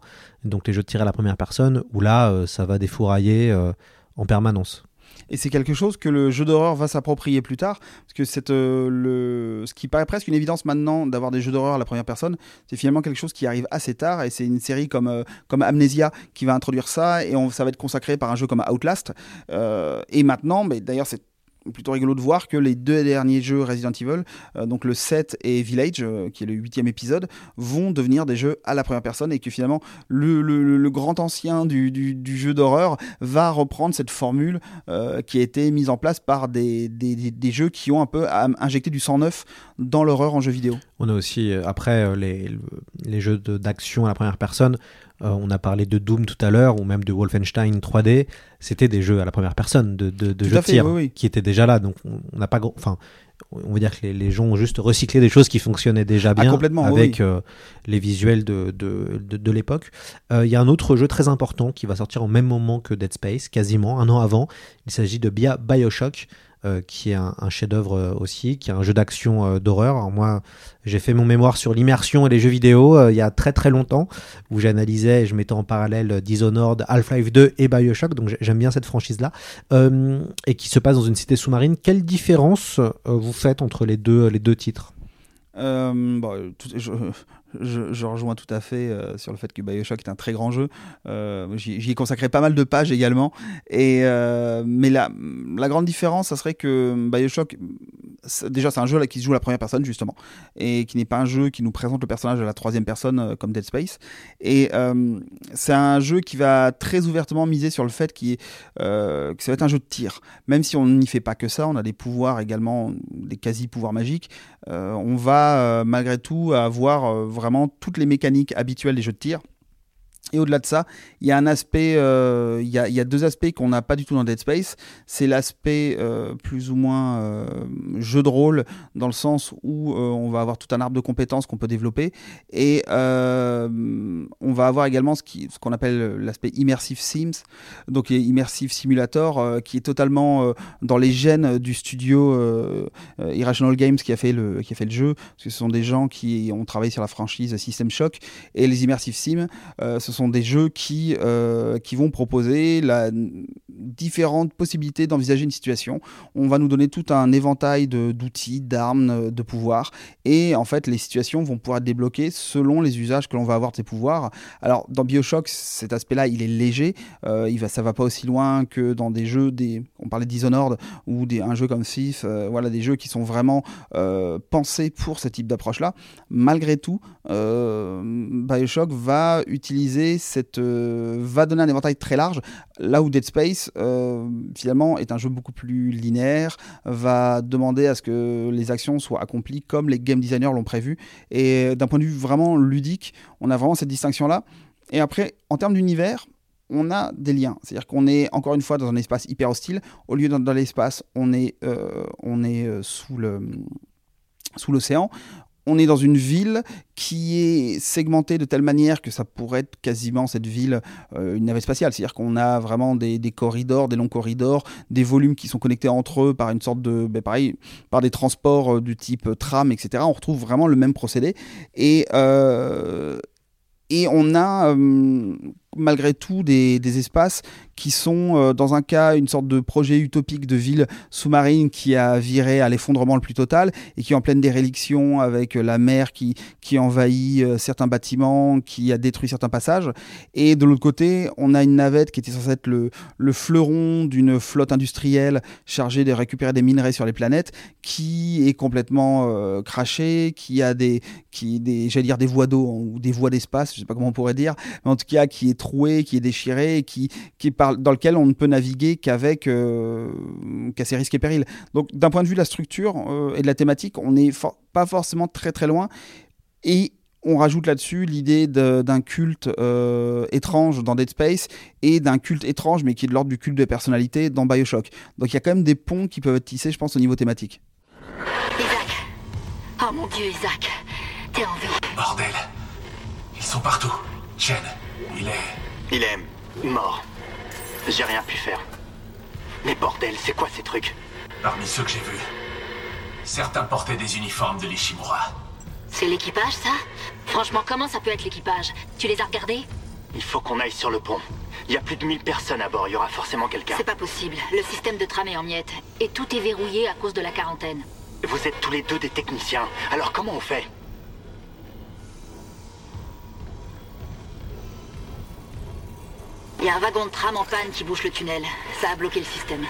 donc les jeux de tir à la première personne, où là, euh, ça va défourailler euh, en permanence. Et c'est quelque chose que le jeu d'horreur va s'approprier plus tard. Parce que euh, ce qui paraît presque une évidence maintenant d'avoir des jeux d'horreur à la première personne, c'est finalement quelque chose qui arrive assez tard. Et c'est une série comme, euh, comme Amnesia qui va introduire ça. Et ça va être consacré par un jeu comme Outlast. Euh, et maintenant, mais d'ailleurs, c'est plutôt rigolo de voir que les deux derniers jeux Resident Evil, euh, donc le 7 et Village, euh, qui est le huitième épisode, vont devenir des jeux à la première personne et que finalement le, grand ancien du, jeu d'horreur va reprendre cette formule euh, qui a été mise en place par des, jeux qui ont un peu injecté du sang neuf dans l'horreur en jeu vidéo. On a aussi, après, les, les jeux d'action à la première personne euh, on a parlé de Doom tout à l'heure, ou même de Wolfenstein 3D. C'était des jeux à la première personne, de, de, jeux de tir, qui étaient déjà là. Donc on n'a pas, enfin, on va dire que les, gens ont juste recyclé des choses qui fonctionnaient déjà ah, bien avec euh, les visuels de, de, l'époque. Euh, il y a un autre jeu très important qui va sortir au même moment que Dead Space, quasiment un an avant. Il s'agit de Bioshock. Euh, qui est un, chef-d'œuvre euh, aussi, qui est un jeu d'action euh, d'horreur. moi, j'ai fait mon mémoire sur l'immersion et les jeux vidéo il y a très très longtemps, où j'analysais et je mettais en parallèle Dishonored, Half-Life 2 et Bioshock, donc j'aime bien cette franchise-là, et qui se passe dans une cité sous-marine. Quelle différence vous faites entre les deux, les deux titres? Je, je, rejoins tout à fait euh, sur le fait que Bioshock est un très grand jeu. Euh, J'y ai consacré pas mal de pages également. Et, euh, mais la, grande différence, ça serait que Bioshock, déjà, c'est un jeu qui se joue à la première personne, justement, et qui n'est pas un jeu qui nous présente le personnage à la troisième personne comme Dead Space. Et c'est un jeu qui va très ouvertement miser sur le fait qu que ça va être un jeu de tir. Même si on n'y fait pas que ça, on a des pouvoirs également, des quasi-pouvoirs magiques. on va malgré tout avoir vraiment toutes les mécaniques habituelles des jeux de tir. Et au-delà de ça, il y a un aspect, euh, il, y a, deux aspects qu'on n'a pas du tout dans Dead Space. C'est l'aspect euh, plus ou moins euh, jeu de rôle, dans le sens où on va avoir tout un arbre de compétences qu'on peut développer. Et on va avoir également ce qu'on appelle l'aspect Immersive Sims, donc Immersive Simulator, qui est totalement dans les gènes du studio Irrational Games qui a, fait le, qui a fait le jeu. Parce que ce sont des gens qui ont travaillé sur la franchise System Shock. Et les Immersive Sims, ce sont des jeux qui, euh, qui vont proposer différentes possibilités d'envisager une situation. On va nous donner tout un éventail d'outils, d'armes, de pouvoirs. Et en fait, les situations vont pouvoir être débloquées selon les usages que l'on va avoir de ces pouvoirs. Alors, dans Bioshock, cet aspect-là, il est léger. Euh, il va, ça va pas aussi loin que dans des jeux, des, on parlait de Dishonored, ou des, un jeu comme Thief. Euh, voilà, des jeux qui sont vraiment euh, pensés pour ce type d'approche-là. Malgré tout, Bioshock va utiliser cette. va donner un éventail très large, là où Dead Space euh, finalement, est un jeu beaucoup plus linéaire, va demander à ce que les actions soient accomplies comme les game designers l'ont prévu. Et d'un point de vue vraiment ludique, on a vraiment cette distinction-là. Et après, en termes d'univers, on a des liens. C'est-à-dire qu'on est encore une fois dans un espace hyper hostile. Au lieu d'être dans l'espace, on est, euh, on est euh, sous le sous l'océan on est dans une ville qui est segmentée de telle manière que ça pourrait être quasiment cette ville euh, une navette spatiale. C'est-à-dire qu'on a vraiment des, corridors, des longs corridors, des volumes qui sont connectés entre eux par une sorte de, ben par des transports euh, du type tram, etc. On retrouve vraiment le même procédé. Euh, et on a malgré tout des, espaces qui sont, euh, dans un cas, une sorte de projet utopique de ville sous-marine qui a viré à l'effondrement le plus total et qui est en pleine déréliction avec la mer qui, qui envahit euh, certains bâtiments, qui a détruit certains passages. Et de l'autre côté, on a une navette qui était censée être le, le fleuron d'une flotte industrielle chargée de récupérer des minerais sur les planètes qui est complètement euh, crachée, qui a des, qui, des j'allais dire des voies d'eau ou des voies d'espace, je sais pas comment on pourrait dire, mais en tout cas qui est troué, qui est déchiré, qui, qui par, dans lequel on ne peut naviguer qu'avec euh, qu'à ses risques et périls. Donc d'un point de vue de la structure euh, et de la thématique, on n'est pas forcément très très loin. Et on rajoute là-dessus l'idée d'un culte euh, étrange dans Dead Space et d'un culte étrange mais qui est de l'ordre du culte de personnalité dans Bioshock. Donc il y a quand même des ponts qui peuvent être tissés, je pense, au niveau thématique. Isaac Oh mon dieu, Isaac T'es en vie Bordel Ils sont partout. Chen, il est... Il est mort. J'ai rien pu faire. Mais bordel, c'est quoi ces trucs? Parmi ceux que j'ai vus, certains portaient des uniformes de l'Ishimura. C'est l'équipage, ça? Franchement, comment ça peut être l'équipage? Tu les as regardés? Il faut qu'on aille sur le pont. Il y a plus de 1000 personnes à bord, il y aura forcément quelqu'un. C'est pas possible. Le système de tram est en miettes. Et tout est verrouillé à cause de la quarantaine. Vous êtes tous les deux des techniciens. Alors comment on fait? Il y a un wagon de tram en panne qui bouche le tunnel. Ça a bloqué le système.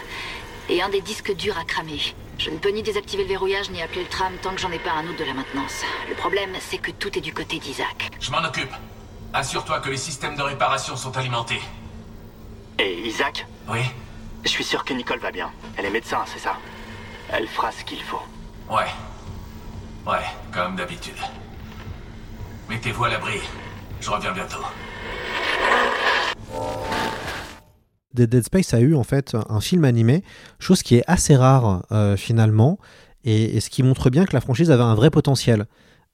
Et un des disques durs a cramé. Je ne peux ni désactiver le verrouillage ni appeler le tram tant que j'en ai pas un autre de la maintenance. Le problème, c'est que tout est du côté d'Isaac. Je m'en occupe. Assure-toi que les systèmes de réparation sont alimentés. Et Isaac Oui Je suis sûr que Nicole va bien. Elle est médecin, c'est ça Elle fera ce qu'il faut. Ouais. Ouais, comme d'habitude. Mettez-vous à l'abri. Je reviens bientôt. Dead Space a eu en fait un film animé, chose qui est assez rare euh, finalement, et, ce qui montre bien que la franchise avait un vrai potentiel.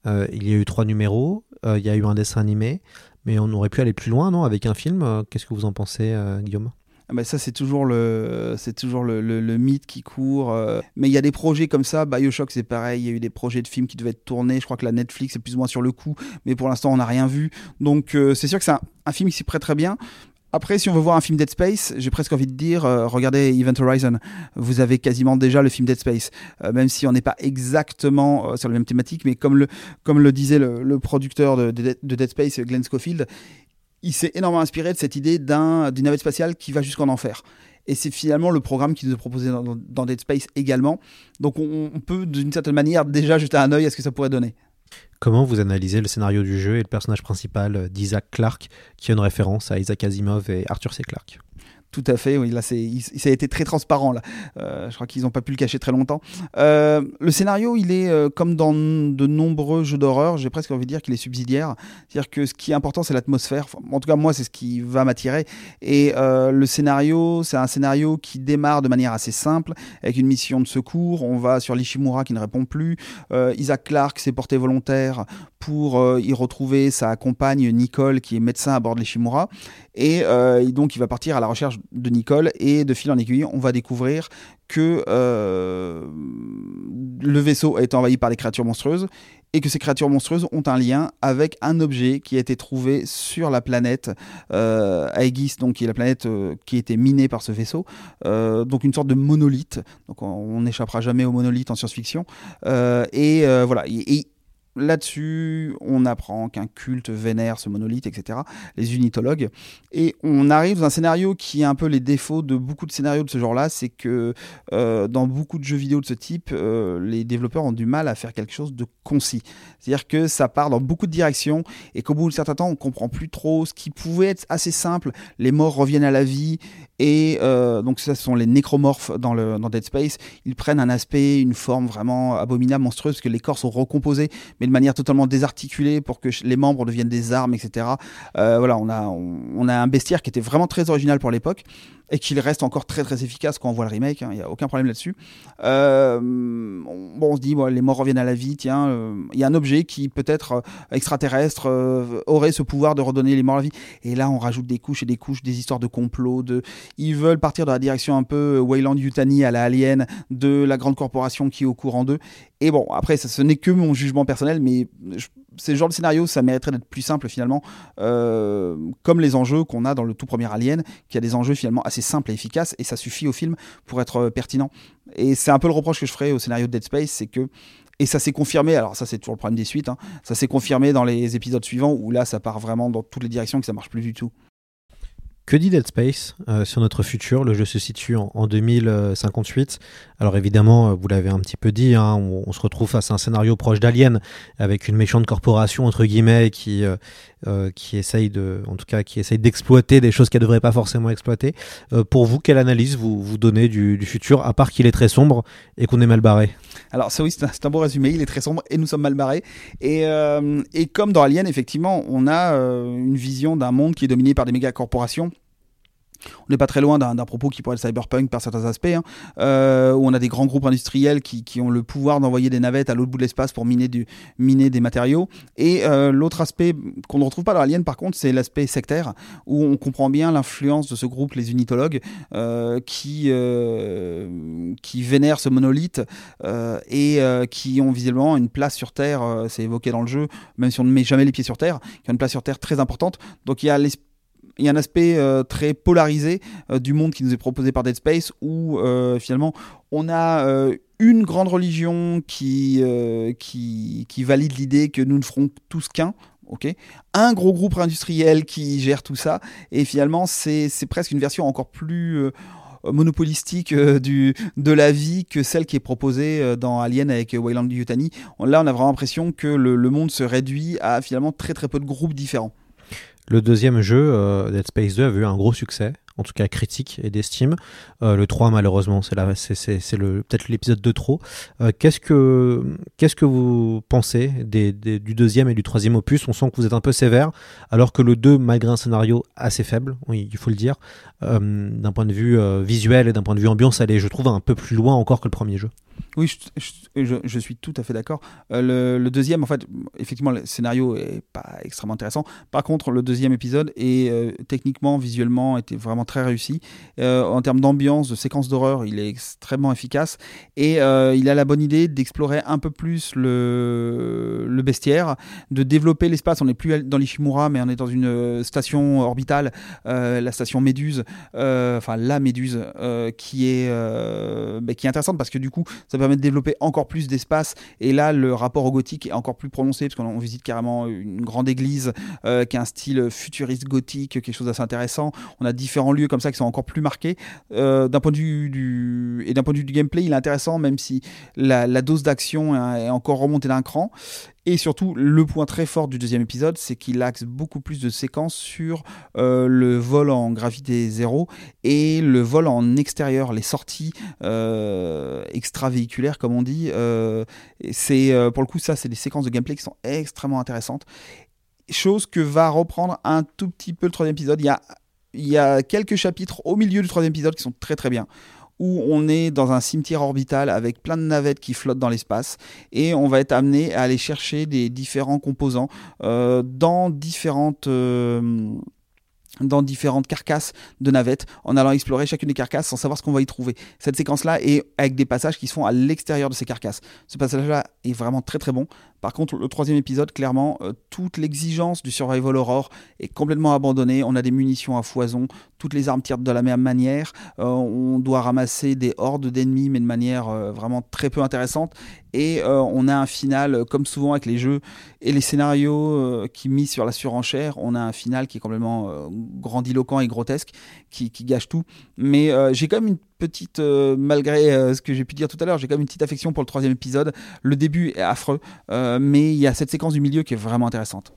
Euh, il y a eu trois numéros, euh, il y a eu un dessin animé, mais on aurait pu aller plus loin, non, avec un film. Qu'est-ce que vous en pensez, Guillaume? Bah ça c'est toujours le c'est toujours le, le, mythe qui court mais il y a des projets comme ça. Bioshock c'est pareil. Il y a eu des projets de films qui devaient être tournés. Je crois que la Netflix est plus ou moins sur le coup. Mais pour l'instant on n'a rien vu. Donc c'est sûr que c'est un, film qui s'y prête très bien. Après, si on veut voir un film Dead Space, j'ai presque envie de dire, euh, regardez Event Horizon. Vous avez quasiment déjà le film Dead Space, euh, même si on n'est pas exactement euh, sur la même thématique, mais comme le, comme le disait le, producteur de, Dead Space, Glenn Schofield, il s'est énormément inspiré de cette idée d'un, d'une navette spatiale qui va jusqu'en enfer. Et c'est finalement le programme qui nous est proposé dans, Dead Space également. Donc on, peut d'une certaine manière déjà jeter un œil à ce que ça pourrait donner. Comment vous analysez le scénario du jeu et le personnage principal d'Isaac Clarke, qui est une référence à Isaac Asimov et Arthur C. Clarke? Tout à fait, oui. Là, c'est, ça a été très transparent. Là, euh, je crois qu'ils n'ont pas pu le cacher très longtemps. Euh, le scénario, il est euh, comme dans de nombreux jeux d'horreur. J'ai presque envie de dire qu'il est subsidiaire. C'est-à-dire que ce qui est important, c'est l'atmosphère. en tout cas, moi, c'est ce qui va m'attirer. Et le scénario, c'est un scénario qui démarre de manière assez simple, avec une mission de secours. On va sur l'Ishimura qui ne répond plus. Isaac Clarke s'est porté volontaire pour y retrouver sa compagne Nicole, qui est médecin à bord de l'Ishimura. Et, donc, il va partir à la recherche de Nicole et de fil en aiguille, on va découvrir que euh, le vaisseau a été envahi par des créatures monstrueuses et que ces créatures monstrueuses ont un lien avec un objet qui a été trouvé sur la planète euh, Aegis, donc qui est la planète euh, qui a été minée par ce vaisseau, euh, donc une sorte de monolithe. Donc on n'échappera jamais au monolithe en science-fiction. Euh, et euh, voilà. Là-dessus, on apprend qu'un culte vénère ce monolithe, etc. Les unitologues. Et on arrive dans un scénario qui a un peu les défauts de beaucoup de scénarios de ce genre-là, c'est que euh, dans beaucoup de jeux vidéo de ce type, euh, les développeurs ont du mal à faire quelque chose de concis. C'est-à-dire que ça part dans beaucoup de directions et qu'au bout d'un certain temps, on comprend plus trop ce qui pouvait être assez simple. Les morts reviennent à la vie et euh, donc ce sont les nécromorphes dans, Dead Space. Ils prennent un aspect, une forme vraiment abominable, monstrueuse, que les corps sont recomposés, mais de manière totalement désarticulée pour que les membres deviennent des armes, etc. Euh, voilà, on a, un bestiaire qui était vraiment très original pour l'époque et qu'il reste encore très très efficace quand on voit le remake, il hein, n'y a aucun problème là-dessus. Euh, bon, on se dit, les morts reviennent à la vie, tiens, il y a un objet qui peut-être extraterrestre aurait ce pouvoir de redonner les morts à la vie. Et là, on rajoute des couches et des couches, des histoires de complot, de... ils veulent partir dans la direction un peu Wayland Yutani à la Alien, de la grande corporation qui est au courant d'eux. Et bon, après, ce n'est que mon jugement personnel, mais c'est le genre de scénario, ça mériterait d'être plus simple finalement, euh, comme les enjeux qu'on a dans le tout premier Alien, qui a des enjeux finalement assez simples et efficaces, et ça suffit au film pour être euh, pertinent. Et c'est un peu le reproche que je ferai au scénario de Dead Space, c'est que et ça s'est confirmé, alors ça c'est toujours le problème des suites, hein, ça s'est confirmé dans les épisodes suivants où là ça part vraiment dans toutes les directions que ça marche plus du tout. Que dit Dead Space euh, sur notre futur? Le jeu se situe en, en 2058. Alors évidemment, euh, vous l'avez un petit peu dit, hein, on, se retrouve face à un scénario proche d'Alien, avec une méchante corporation entre guillemets qui euh, qui essaye de, en tout cas, qui essaye d'exploiter des choses qu'elle ne devrait pas forcément exploiter. Pour vous, quelle analyse vous vous donnez du, futur, à part qu'il est très sombre et qu'on est mal barré? Alors oui, c'est un, un, beau résumé. Il est très sombre et nous sommes mal barrés. Et, et comme dans Alien, effectivement, on a une vision d'un monde qui est dominé par des méga corporations on n'est pas très loin d'un propos qui pourrait être cyberpunk par certains aspects, hein, euh, où on a des grands groupes industriels qui, ont le pouvoir d'envoyer des navettes à l'autre bout de l'espace pour miner, du, miner des matériaux. Et euh, l'autre aspect qu'on ne retrouve pas dans Alien, par contre, c'est l'aspect sectaire, où on comprend bien l'influence de ce groupe, les unitologues, euh, qui, qui vénèrent ce monolithe et qui ont visiblement une place sur Terre, c'est évoqué dans le jeu, même si on ne met jamais les pieds sur Terre, qui ont une place sur Terre très importante. Donc il y a l'esprit il y a un aspect euh, très polarisé euh, du monde qui nous est proposé par Dead Space où euh, finalement on a une grande religion qui, qui, valide l'idée que nous ne ferons tous qu'un. Un gros groupe industriel qui gère tout ça et finalement c'est presque une version encore plus monopolistique du, de la vie que celle qui est proposée dans Alien avec Wayland Yutani. Là, on a vraiment l'impression que le monde se réduit à finalement très très peu de groupes différents. Le deuxième jeu, euh, Dead Space 2, a eu un gros succès, en tout cas critique et d'estime. Euh, le 3, malheureusement, c'est peut-être l'épisode de trop. Euh, qu'est-ce, que, qu'est-ce que vous pensez des, du deuxième et du troisième opus? On sent que vous êtes un peu sévère, alors que le 2, malgré un scénario assez faible, il faut le dire, euh, d'un point de vue visuel et d'un point de vue ambiance, allait, je trouve, un peu plus loin encore que le premier jeu. Oui, je, suis tout à fait d'accord. Le, le, deuxième, en fait, effectivement, le scénario est pas extrêmement intéressant. Par contre, le deuxième épisode est techniquement, visuellement, était vraiment très réussi. Euh, en termes d'ambiance, de séquence d'horreur, il est extrêmement efficace et euh, il a la bonne idée d'explorer un peu plus le, le bestiaire, de développer l'espace. On n'est plus dans l'Ishimura, mais on est dans une station orbitale, la station Méduse, enfin la Méduse, qui est bah, qui est intéressante parce que du coup ça permet de développer encore plus d'espace. Et là, le rapport au gothique est encore plus prononcé, parce qu'on visite carrément une grande église euh, qui a un style futuriste gothique, quelque chose d'assez intéressant. On a différents lieux comme ça qui sont encore plus marqués. Euh, d'un point de vue du et d'un point de vue du gameplay, il est intéressant, même si la, dose d'action est encore remontée d'un cran. Et surtout, le point très fort du deuxième épisode, c'est qu'il axe beaucoup plus de séquences sur euh, le vol en gravité zéro et le vol en extérieur, les sorties euh, extravéhiculaires, comme on dit. Euh, c'est pour le coup, ça, c'est des séquences de gameplay qui sont extrêmement intéressantes. Chose que va reprendre un tout petit peu le troisième épisode. Il y a, il y a quelques chapitres au milieu du troisième épisode qui sont très très bien où on est dans un cimetière orbital avec plein de navettes qui flottent dans l'espace et on va être amené à aller chercher des différents composants euh, dans différentes euh, dans différentes carcasses de navettes en allant explorer chacune des carcasses sans savoir ce qu'on va y trouver. Cette séquence-là est avec des passages qui se font à l'extérieur de ces carcasses. Ce passage-là est vraiment très très bon Par contre, le troisième épisode, clairement, euh, toute l'exigence du survival horror est complètement abandonnée. On a des munitions à foison, toutes les armes tirent de la même manière. Euh, on doit ramasser des hordes d'ennemis, mais de manière euh, vraiment très peu intéressante. Et on a un final, comme souvent avec les jeux et les scénarios qui misent sur la surenchère, on a un final qui est complètement grandiloquent et grotesque, qui, qui gâche tout. Mais j'ai quand même une petite, malgré ce que j'ai pu dire tout à l'heure, j'ai quand même une petite affection pour le troisième épisode. Le début est affreux, mais il y a cette séquence du milieu qui est vraiment intéressante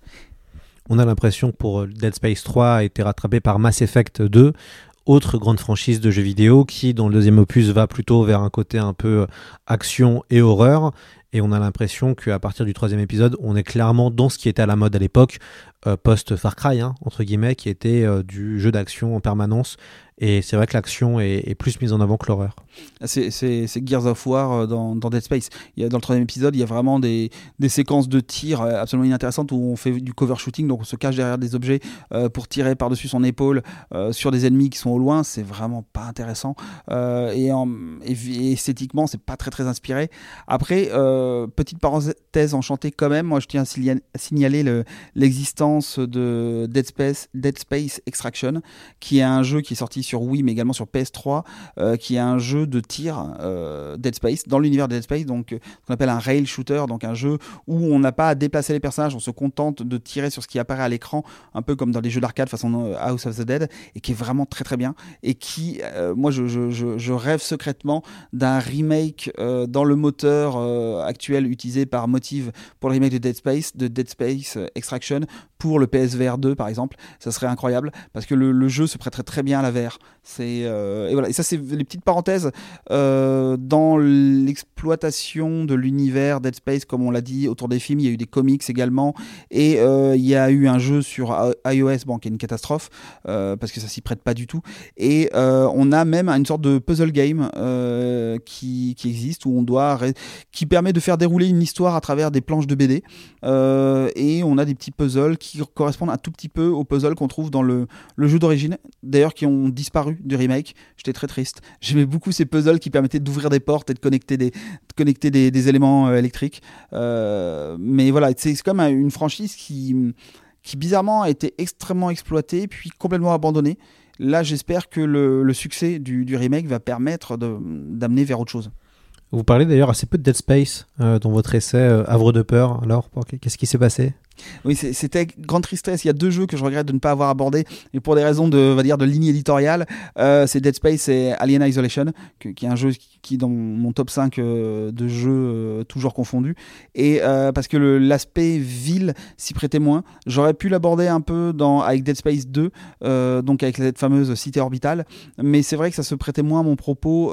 on a l'impression que pour Dead Space 3 a été rattrapé par Mass Effect 2, autre grande franchise de jeux vidéo qui, dans le deuxième opus, va plutôt vers un côté un peu action et horreur. Et on a l'impression qu'à partir du troisième épisode, on est clairement dans ce qui était à la mode à l'époque, euh, post-Far Cry, hein, entre guillemets, qui était euh, du jeu d'action en permanence. Et c'est vrai que l'action est, plus mise en avant que l'horreur. C'est Gears of War euh, dans, Dead Space. Dans le troisième épisode, il y a vraiment des, séquences de tir absolument inintéressantes où on fait du cover shooting, donc on se cache derrière des objets pour tirer par-dessus son épaule sur des ennemis qui sont au loin. C'est vraiment pas intéressant. et, en, et, esthétiquement, c'est pas très très inspiré. Après, petite parenthèse enchantée quand même, moi je tiens à signaler l'existence de Dead Space, Dead Space Extraction, qui est un jeu qui est sorti sur Wii, mais également sur PS3, euh, qui est un jeu de tir euh, Dead Space, dans l'univers de Dead Space, donc euh, qu'on appelle un rail shooter, donc un jeu où on n'a pas à déplacer les personnages, on se contente de tirer sur ce qui apparaît à l'écran, un peu comme dans les jeux d'arcade façon House of the Dead, et qui est vraiment très très bien, et qui, moi je, rêve secrètement d'un remake dans le moteur actuel utilisé par Motive pour le remake de Dead Space, de Dead Space Extraction, pour le PSVR 2 par exemple, ça serait incroyable parce que le, jeu se prêterait très bien à la VR. C'est euh, et voilà et ça c'est les petites parenthèses euh, dans l'exploitation de l'univers Dead Space comme on l'a dit autour des films, il y a eu des comics également et euh, il y a eu un jeu sur iOS bon qui est une catastrophe parce que ça s'y prête pas du tout et on a même une sorte de puzzle game qui, qui, existe où on doit qui permet de faire dérouler une histoire à travers des planches de BD et on a des petits puzzles qui correspondent un tout petit peu aux puzzles qu'on trouve dans le, jeu d'origine, d'ailleurs qui ont disparu du remake. J'étais très triste. J'aimais beaucoup ces puzzles qui permettaient d'ouvrir des portes et de connecter des, éléments euh, électriques. Euh, mais voilà, c'est comme une franchise qui, bizarrement a été extrêmement exploitée puis complètement abandonnée. Là, j'espère que le, succès du, du remake va permettre d'amener vers autre chose. Vous parlez d'ailleurs assez peu de Dead Space euh, dans votre essai Havre de peur. Alors, qu'est-ce qui s'est passé? Oui, c'était grande tristesse. Il y a deux jeux que je regrette de ne pas avoir abordés, et pour des raisons de, va dire, de ligne éditoriale. Euh, c'est Dead Space et Alien Isolation, qui est un jeu est dans mon top 5 euh, de jeux euh, toujours confondus. Et parce que l'aspect ville s'y prêtait moins. J'aurais pu l'aborder un peu dans, avec Dead Space 2, donc avec cette fameuse cité orbitale. Mais c'est vrai que ça se prêtait moins à mon propos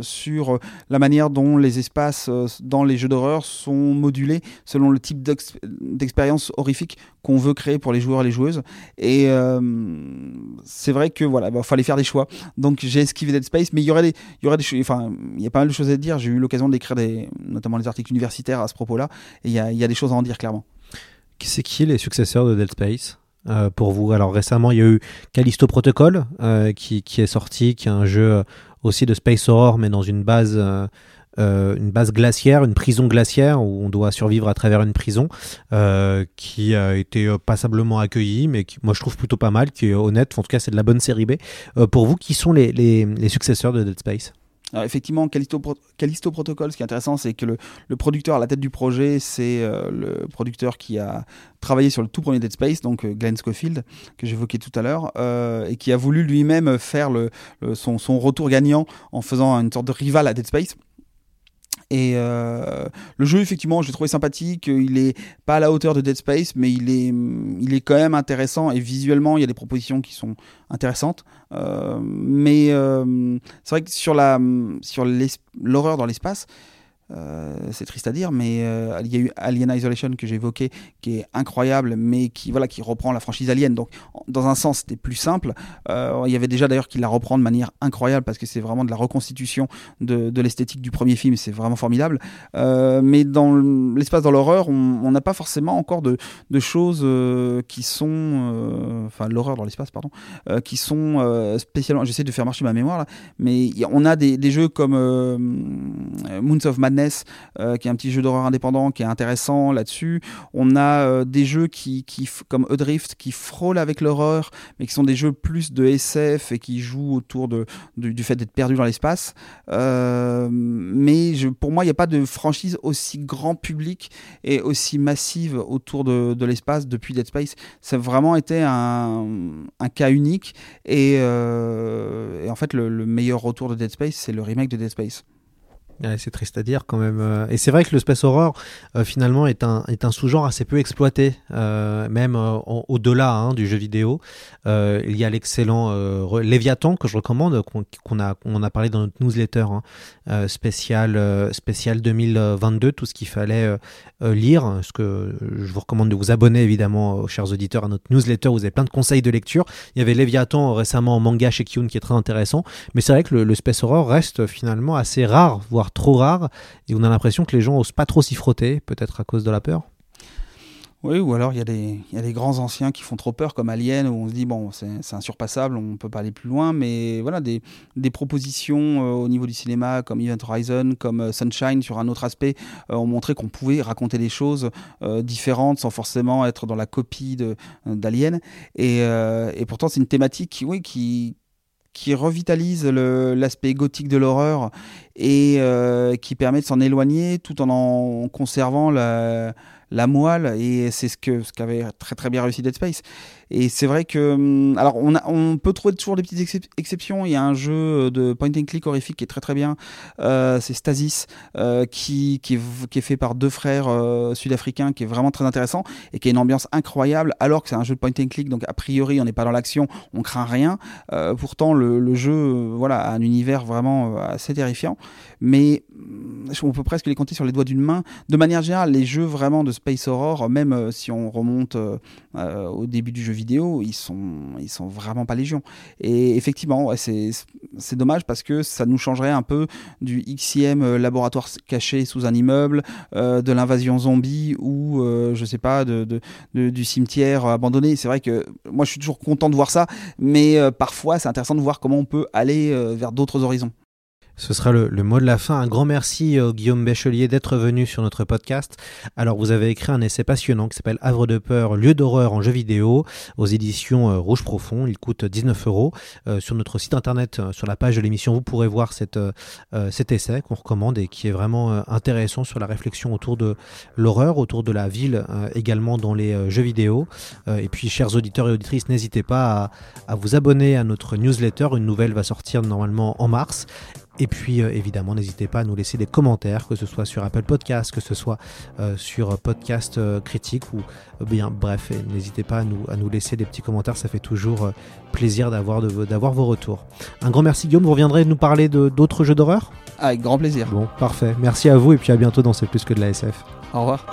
sur la manière dont les espaces dans les jeux d'horreur sont modulés selon le type d'expérience expérience horrifique qu'on veut créer pour les joueurs et les joueuses. Et euh, c'est vrai que voilà, bah, fallait faire des choix. Donc j'ai esquivé Dead Space, mais il y aurait des, il y aurait des, enfin, il y a pas mal de choses à dire. J'ai eu l'occasion d'écrire notamment des articles universitaires à ce propos-là, et il y a, des choses à en dire clairement. C'est qui les successeurs de Dead Space euh, pour vous? Alors récemment, il y a eu Callisto Protocol euh, qui, est sorti, qui est un jeu aussi de space horror, mais dans une base euh, glaciaire, une prison glaciaire où on doit survivre à travers une prison euh, qui a été euh, passablement accueillie, mais qui, moi je trouve plutôt pas mal, qui est honnête. En tout cas, c'est de la bonne série B. pour vous, qui sont les, successeurs de Dead Space? Alors effectivement, Callisto, Protocol, ce qui est intéressant, c'est que le, producteur à la tête du projet, c'est le producteur qui a travaillé sur le tout premier Dead Space, donc Glenn Schofield, que j'évoquais tout à l'heure, et qui a voulu lui-même faire son, retour gagnant en faisant une sorte de rival à Dead Space. Et euh, le jeu, effectivement, j'ai trouvé sympathique. Il est pas à la hauteur de Dead Space, mais il est, il est quand même intéressant. Et visuellement, il y a des propositions qui sont intéressantes. Euh, mais euh, c'est vrai que sur la, sur l'horreur dans l'espace, euh, c'est triste à dire, mais euh, il y a eu Alien Isolation que j'ai évoqué, qui est incroyable, mais qui voilà, qui reprend la franchise Alien. Donc, dans un sens, c'était plus simple. Euh, il y avait déjà d'ailleurs qui la reprend de manière incroyable parce que c'est vraiment de la reconstitution de, l'esthétique du premier film. C'est vraiment formidable. mais dans l'espace dans l'horreur, on n'a pas forcément encore de, de choses qui sont, enfin, l'horreur dans l'espace, pardon, qui sont spécialement. J'essaie de faire marcher ma mémoire là, mais on a des, des jeux comme Moons of Madness Madness, qui est un petit jeu d'horreur indépendant qui est intéressant là-dessus. On a des jeux qui, qui, comme Adrift qui frôlent avec l'horreur, mais qui sont des jeux plus de SF et qui jouent autour du, fait d'être perdu dans l'espace. mais je, pour moi, il n'y a pas de franchise aussi grand public et aussi massive autour de, l'espace depuis Dead Space. Ça a vraiment été un, cas unique. Et, euh, et en fait, le, le, meilleur retour de Dead Space, c'est le remake de Dead Space c'est triste à dire quand même. Euh. Et c'est vrai que le space horror euh, finalement est un, est un sous-genre assez peu exploité, euh, même au-delà hein, du jeu vidéo. il y a l'excellent Léviathan que je recommande, qu'on a, a parlé dans notre newsletter hein, spécial, spécial 2022, tout ce qu'il fallait lire. Ce que je vous recommande de vous abonner évidemment, chers auditeurs, à notre newsletter. Vous avez plein de conseils de lecture. Il y avait Léviathan récemment en manga chez Kyun qui est très intéressant. Mais c'est vrai que le, le space horror reste finalement assez rare, voire trop rare et on a l'impression que les gens osent pas trop s'y frotter, peut-être à cause de la peur? Oui, ou alors il y, a des, y a grands anciens qui font trop peur, comme Alien, où on se dit, bon, c'est insurpassable, on ne peut pas aller plus loin, mais voilà, des, des propositions euh, au niveau du cinéma, comme Event Horizon, comme euh, Sunshine, sur un autre aspect, euh, ont montré qu'on pouvait raconter des choses différentes sans forcément être dans la copie d'Alien. Et, et, pourtant, c'est une thématique qui, oui, qui, qui revitalise l'aspect gothique de l'horreur et euh, qui permet de s'en éloigner tout en en conservant la, la moelle. Et c'est ce que ce qu'avait très très bien réussi Dead Space et c'est vrai que hum, alors on, peut trouver toujours des petites exceptions. Il y a un jeu de point and click horrifique qui est très très bien. Euh, c'est Stasis euh, qui, est fait par deux frères euh, sud-africains qui est vraiment très intéressant et qui a une ambiance incroyable alors que c'est un jeu de point and click. Donc a priori on n'est pas dans l'action on craint rien. Pourtant le, le jeu voilà a un univers vraiment assez terrifiant. Mais hum, on peut presque les compter sur les doigts d'une main. De manière générale les jeux vraiment de Space Horror, même euh, si on remonte euh, euh, au début du jeu ils sont, ils sont vraiment pas légion. Et effectivement, c'est dommage parce que ça nous changerait un peu du XIM laboratoire caché sous un immeuble, de l'invasion zombie ou, je sais pas, de, du cimetière abandonné. C'est vrai que moi je suis toujours content de voir ça, mais parfois c'est intéressant de voir comment on peut aller vers d'autres horizons. Ce sera le, mot de la fin. Un grand merci au Guillaume Béchelier d'être venu sur notre podcast. Alors, vous avez écrit un essai passionnant qui s'appelle Havre de peur, lieu d'horreur en jeu vidéo aux éditions euh, Rouge Profond. Il coûte 19 euros. Euh, sur notre site internet, euh, sur la page de l'émission, vous pourrez voir cet essai qu'on recommande et qui est vraiment intéressant sur la réflexion autour de l'horreur, autour de la ville également dans les jeux vidéo. et puis, chers auditeurs et auditrices, n'hésitez pas à vous abonner à notre newsletter. Une nouvelle va sortir normalement en mars. Et puis euh, évidemment, n'hésitez pas à nous laisser des commentaires, que ce soit sur Apple Podcast, que ce soit euh, sur Podcast euh, Critique ou bien bref, n'hésitez pas à nous, à nous laisser des petits commentaires, ça fait toujours plaisir d'avoir d'avoir vos retours. Un grand merci Guillaume, vous reviendrez nous parler d'autres jeux d'horreur? Avec grand plaisir. Bon, parfait. Merci à vous et puis à bientôt dans C'est plus que de la SF. Au revoir.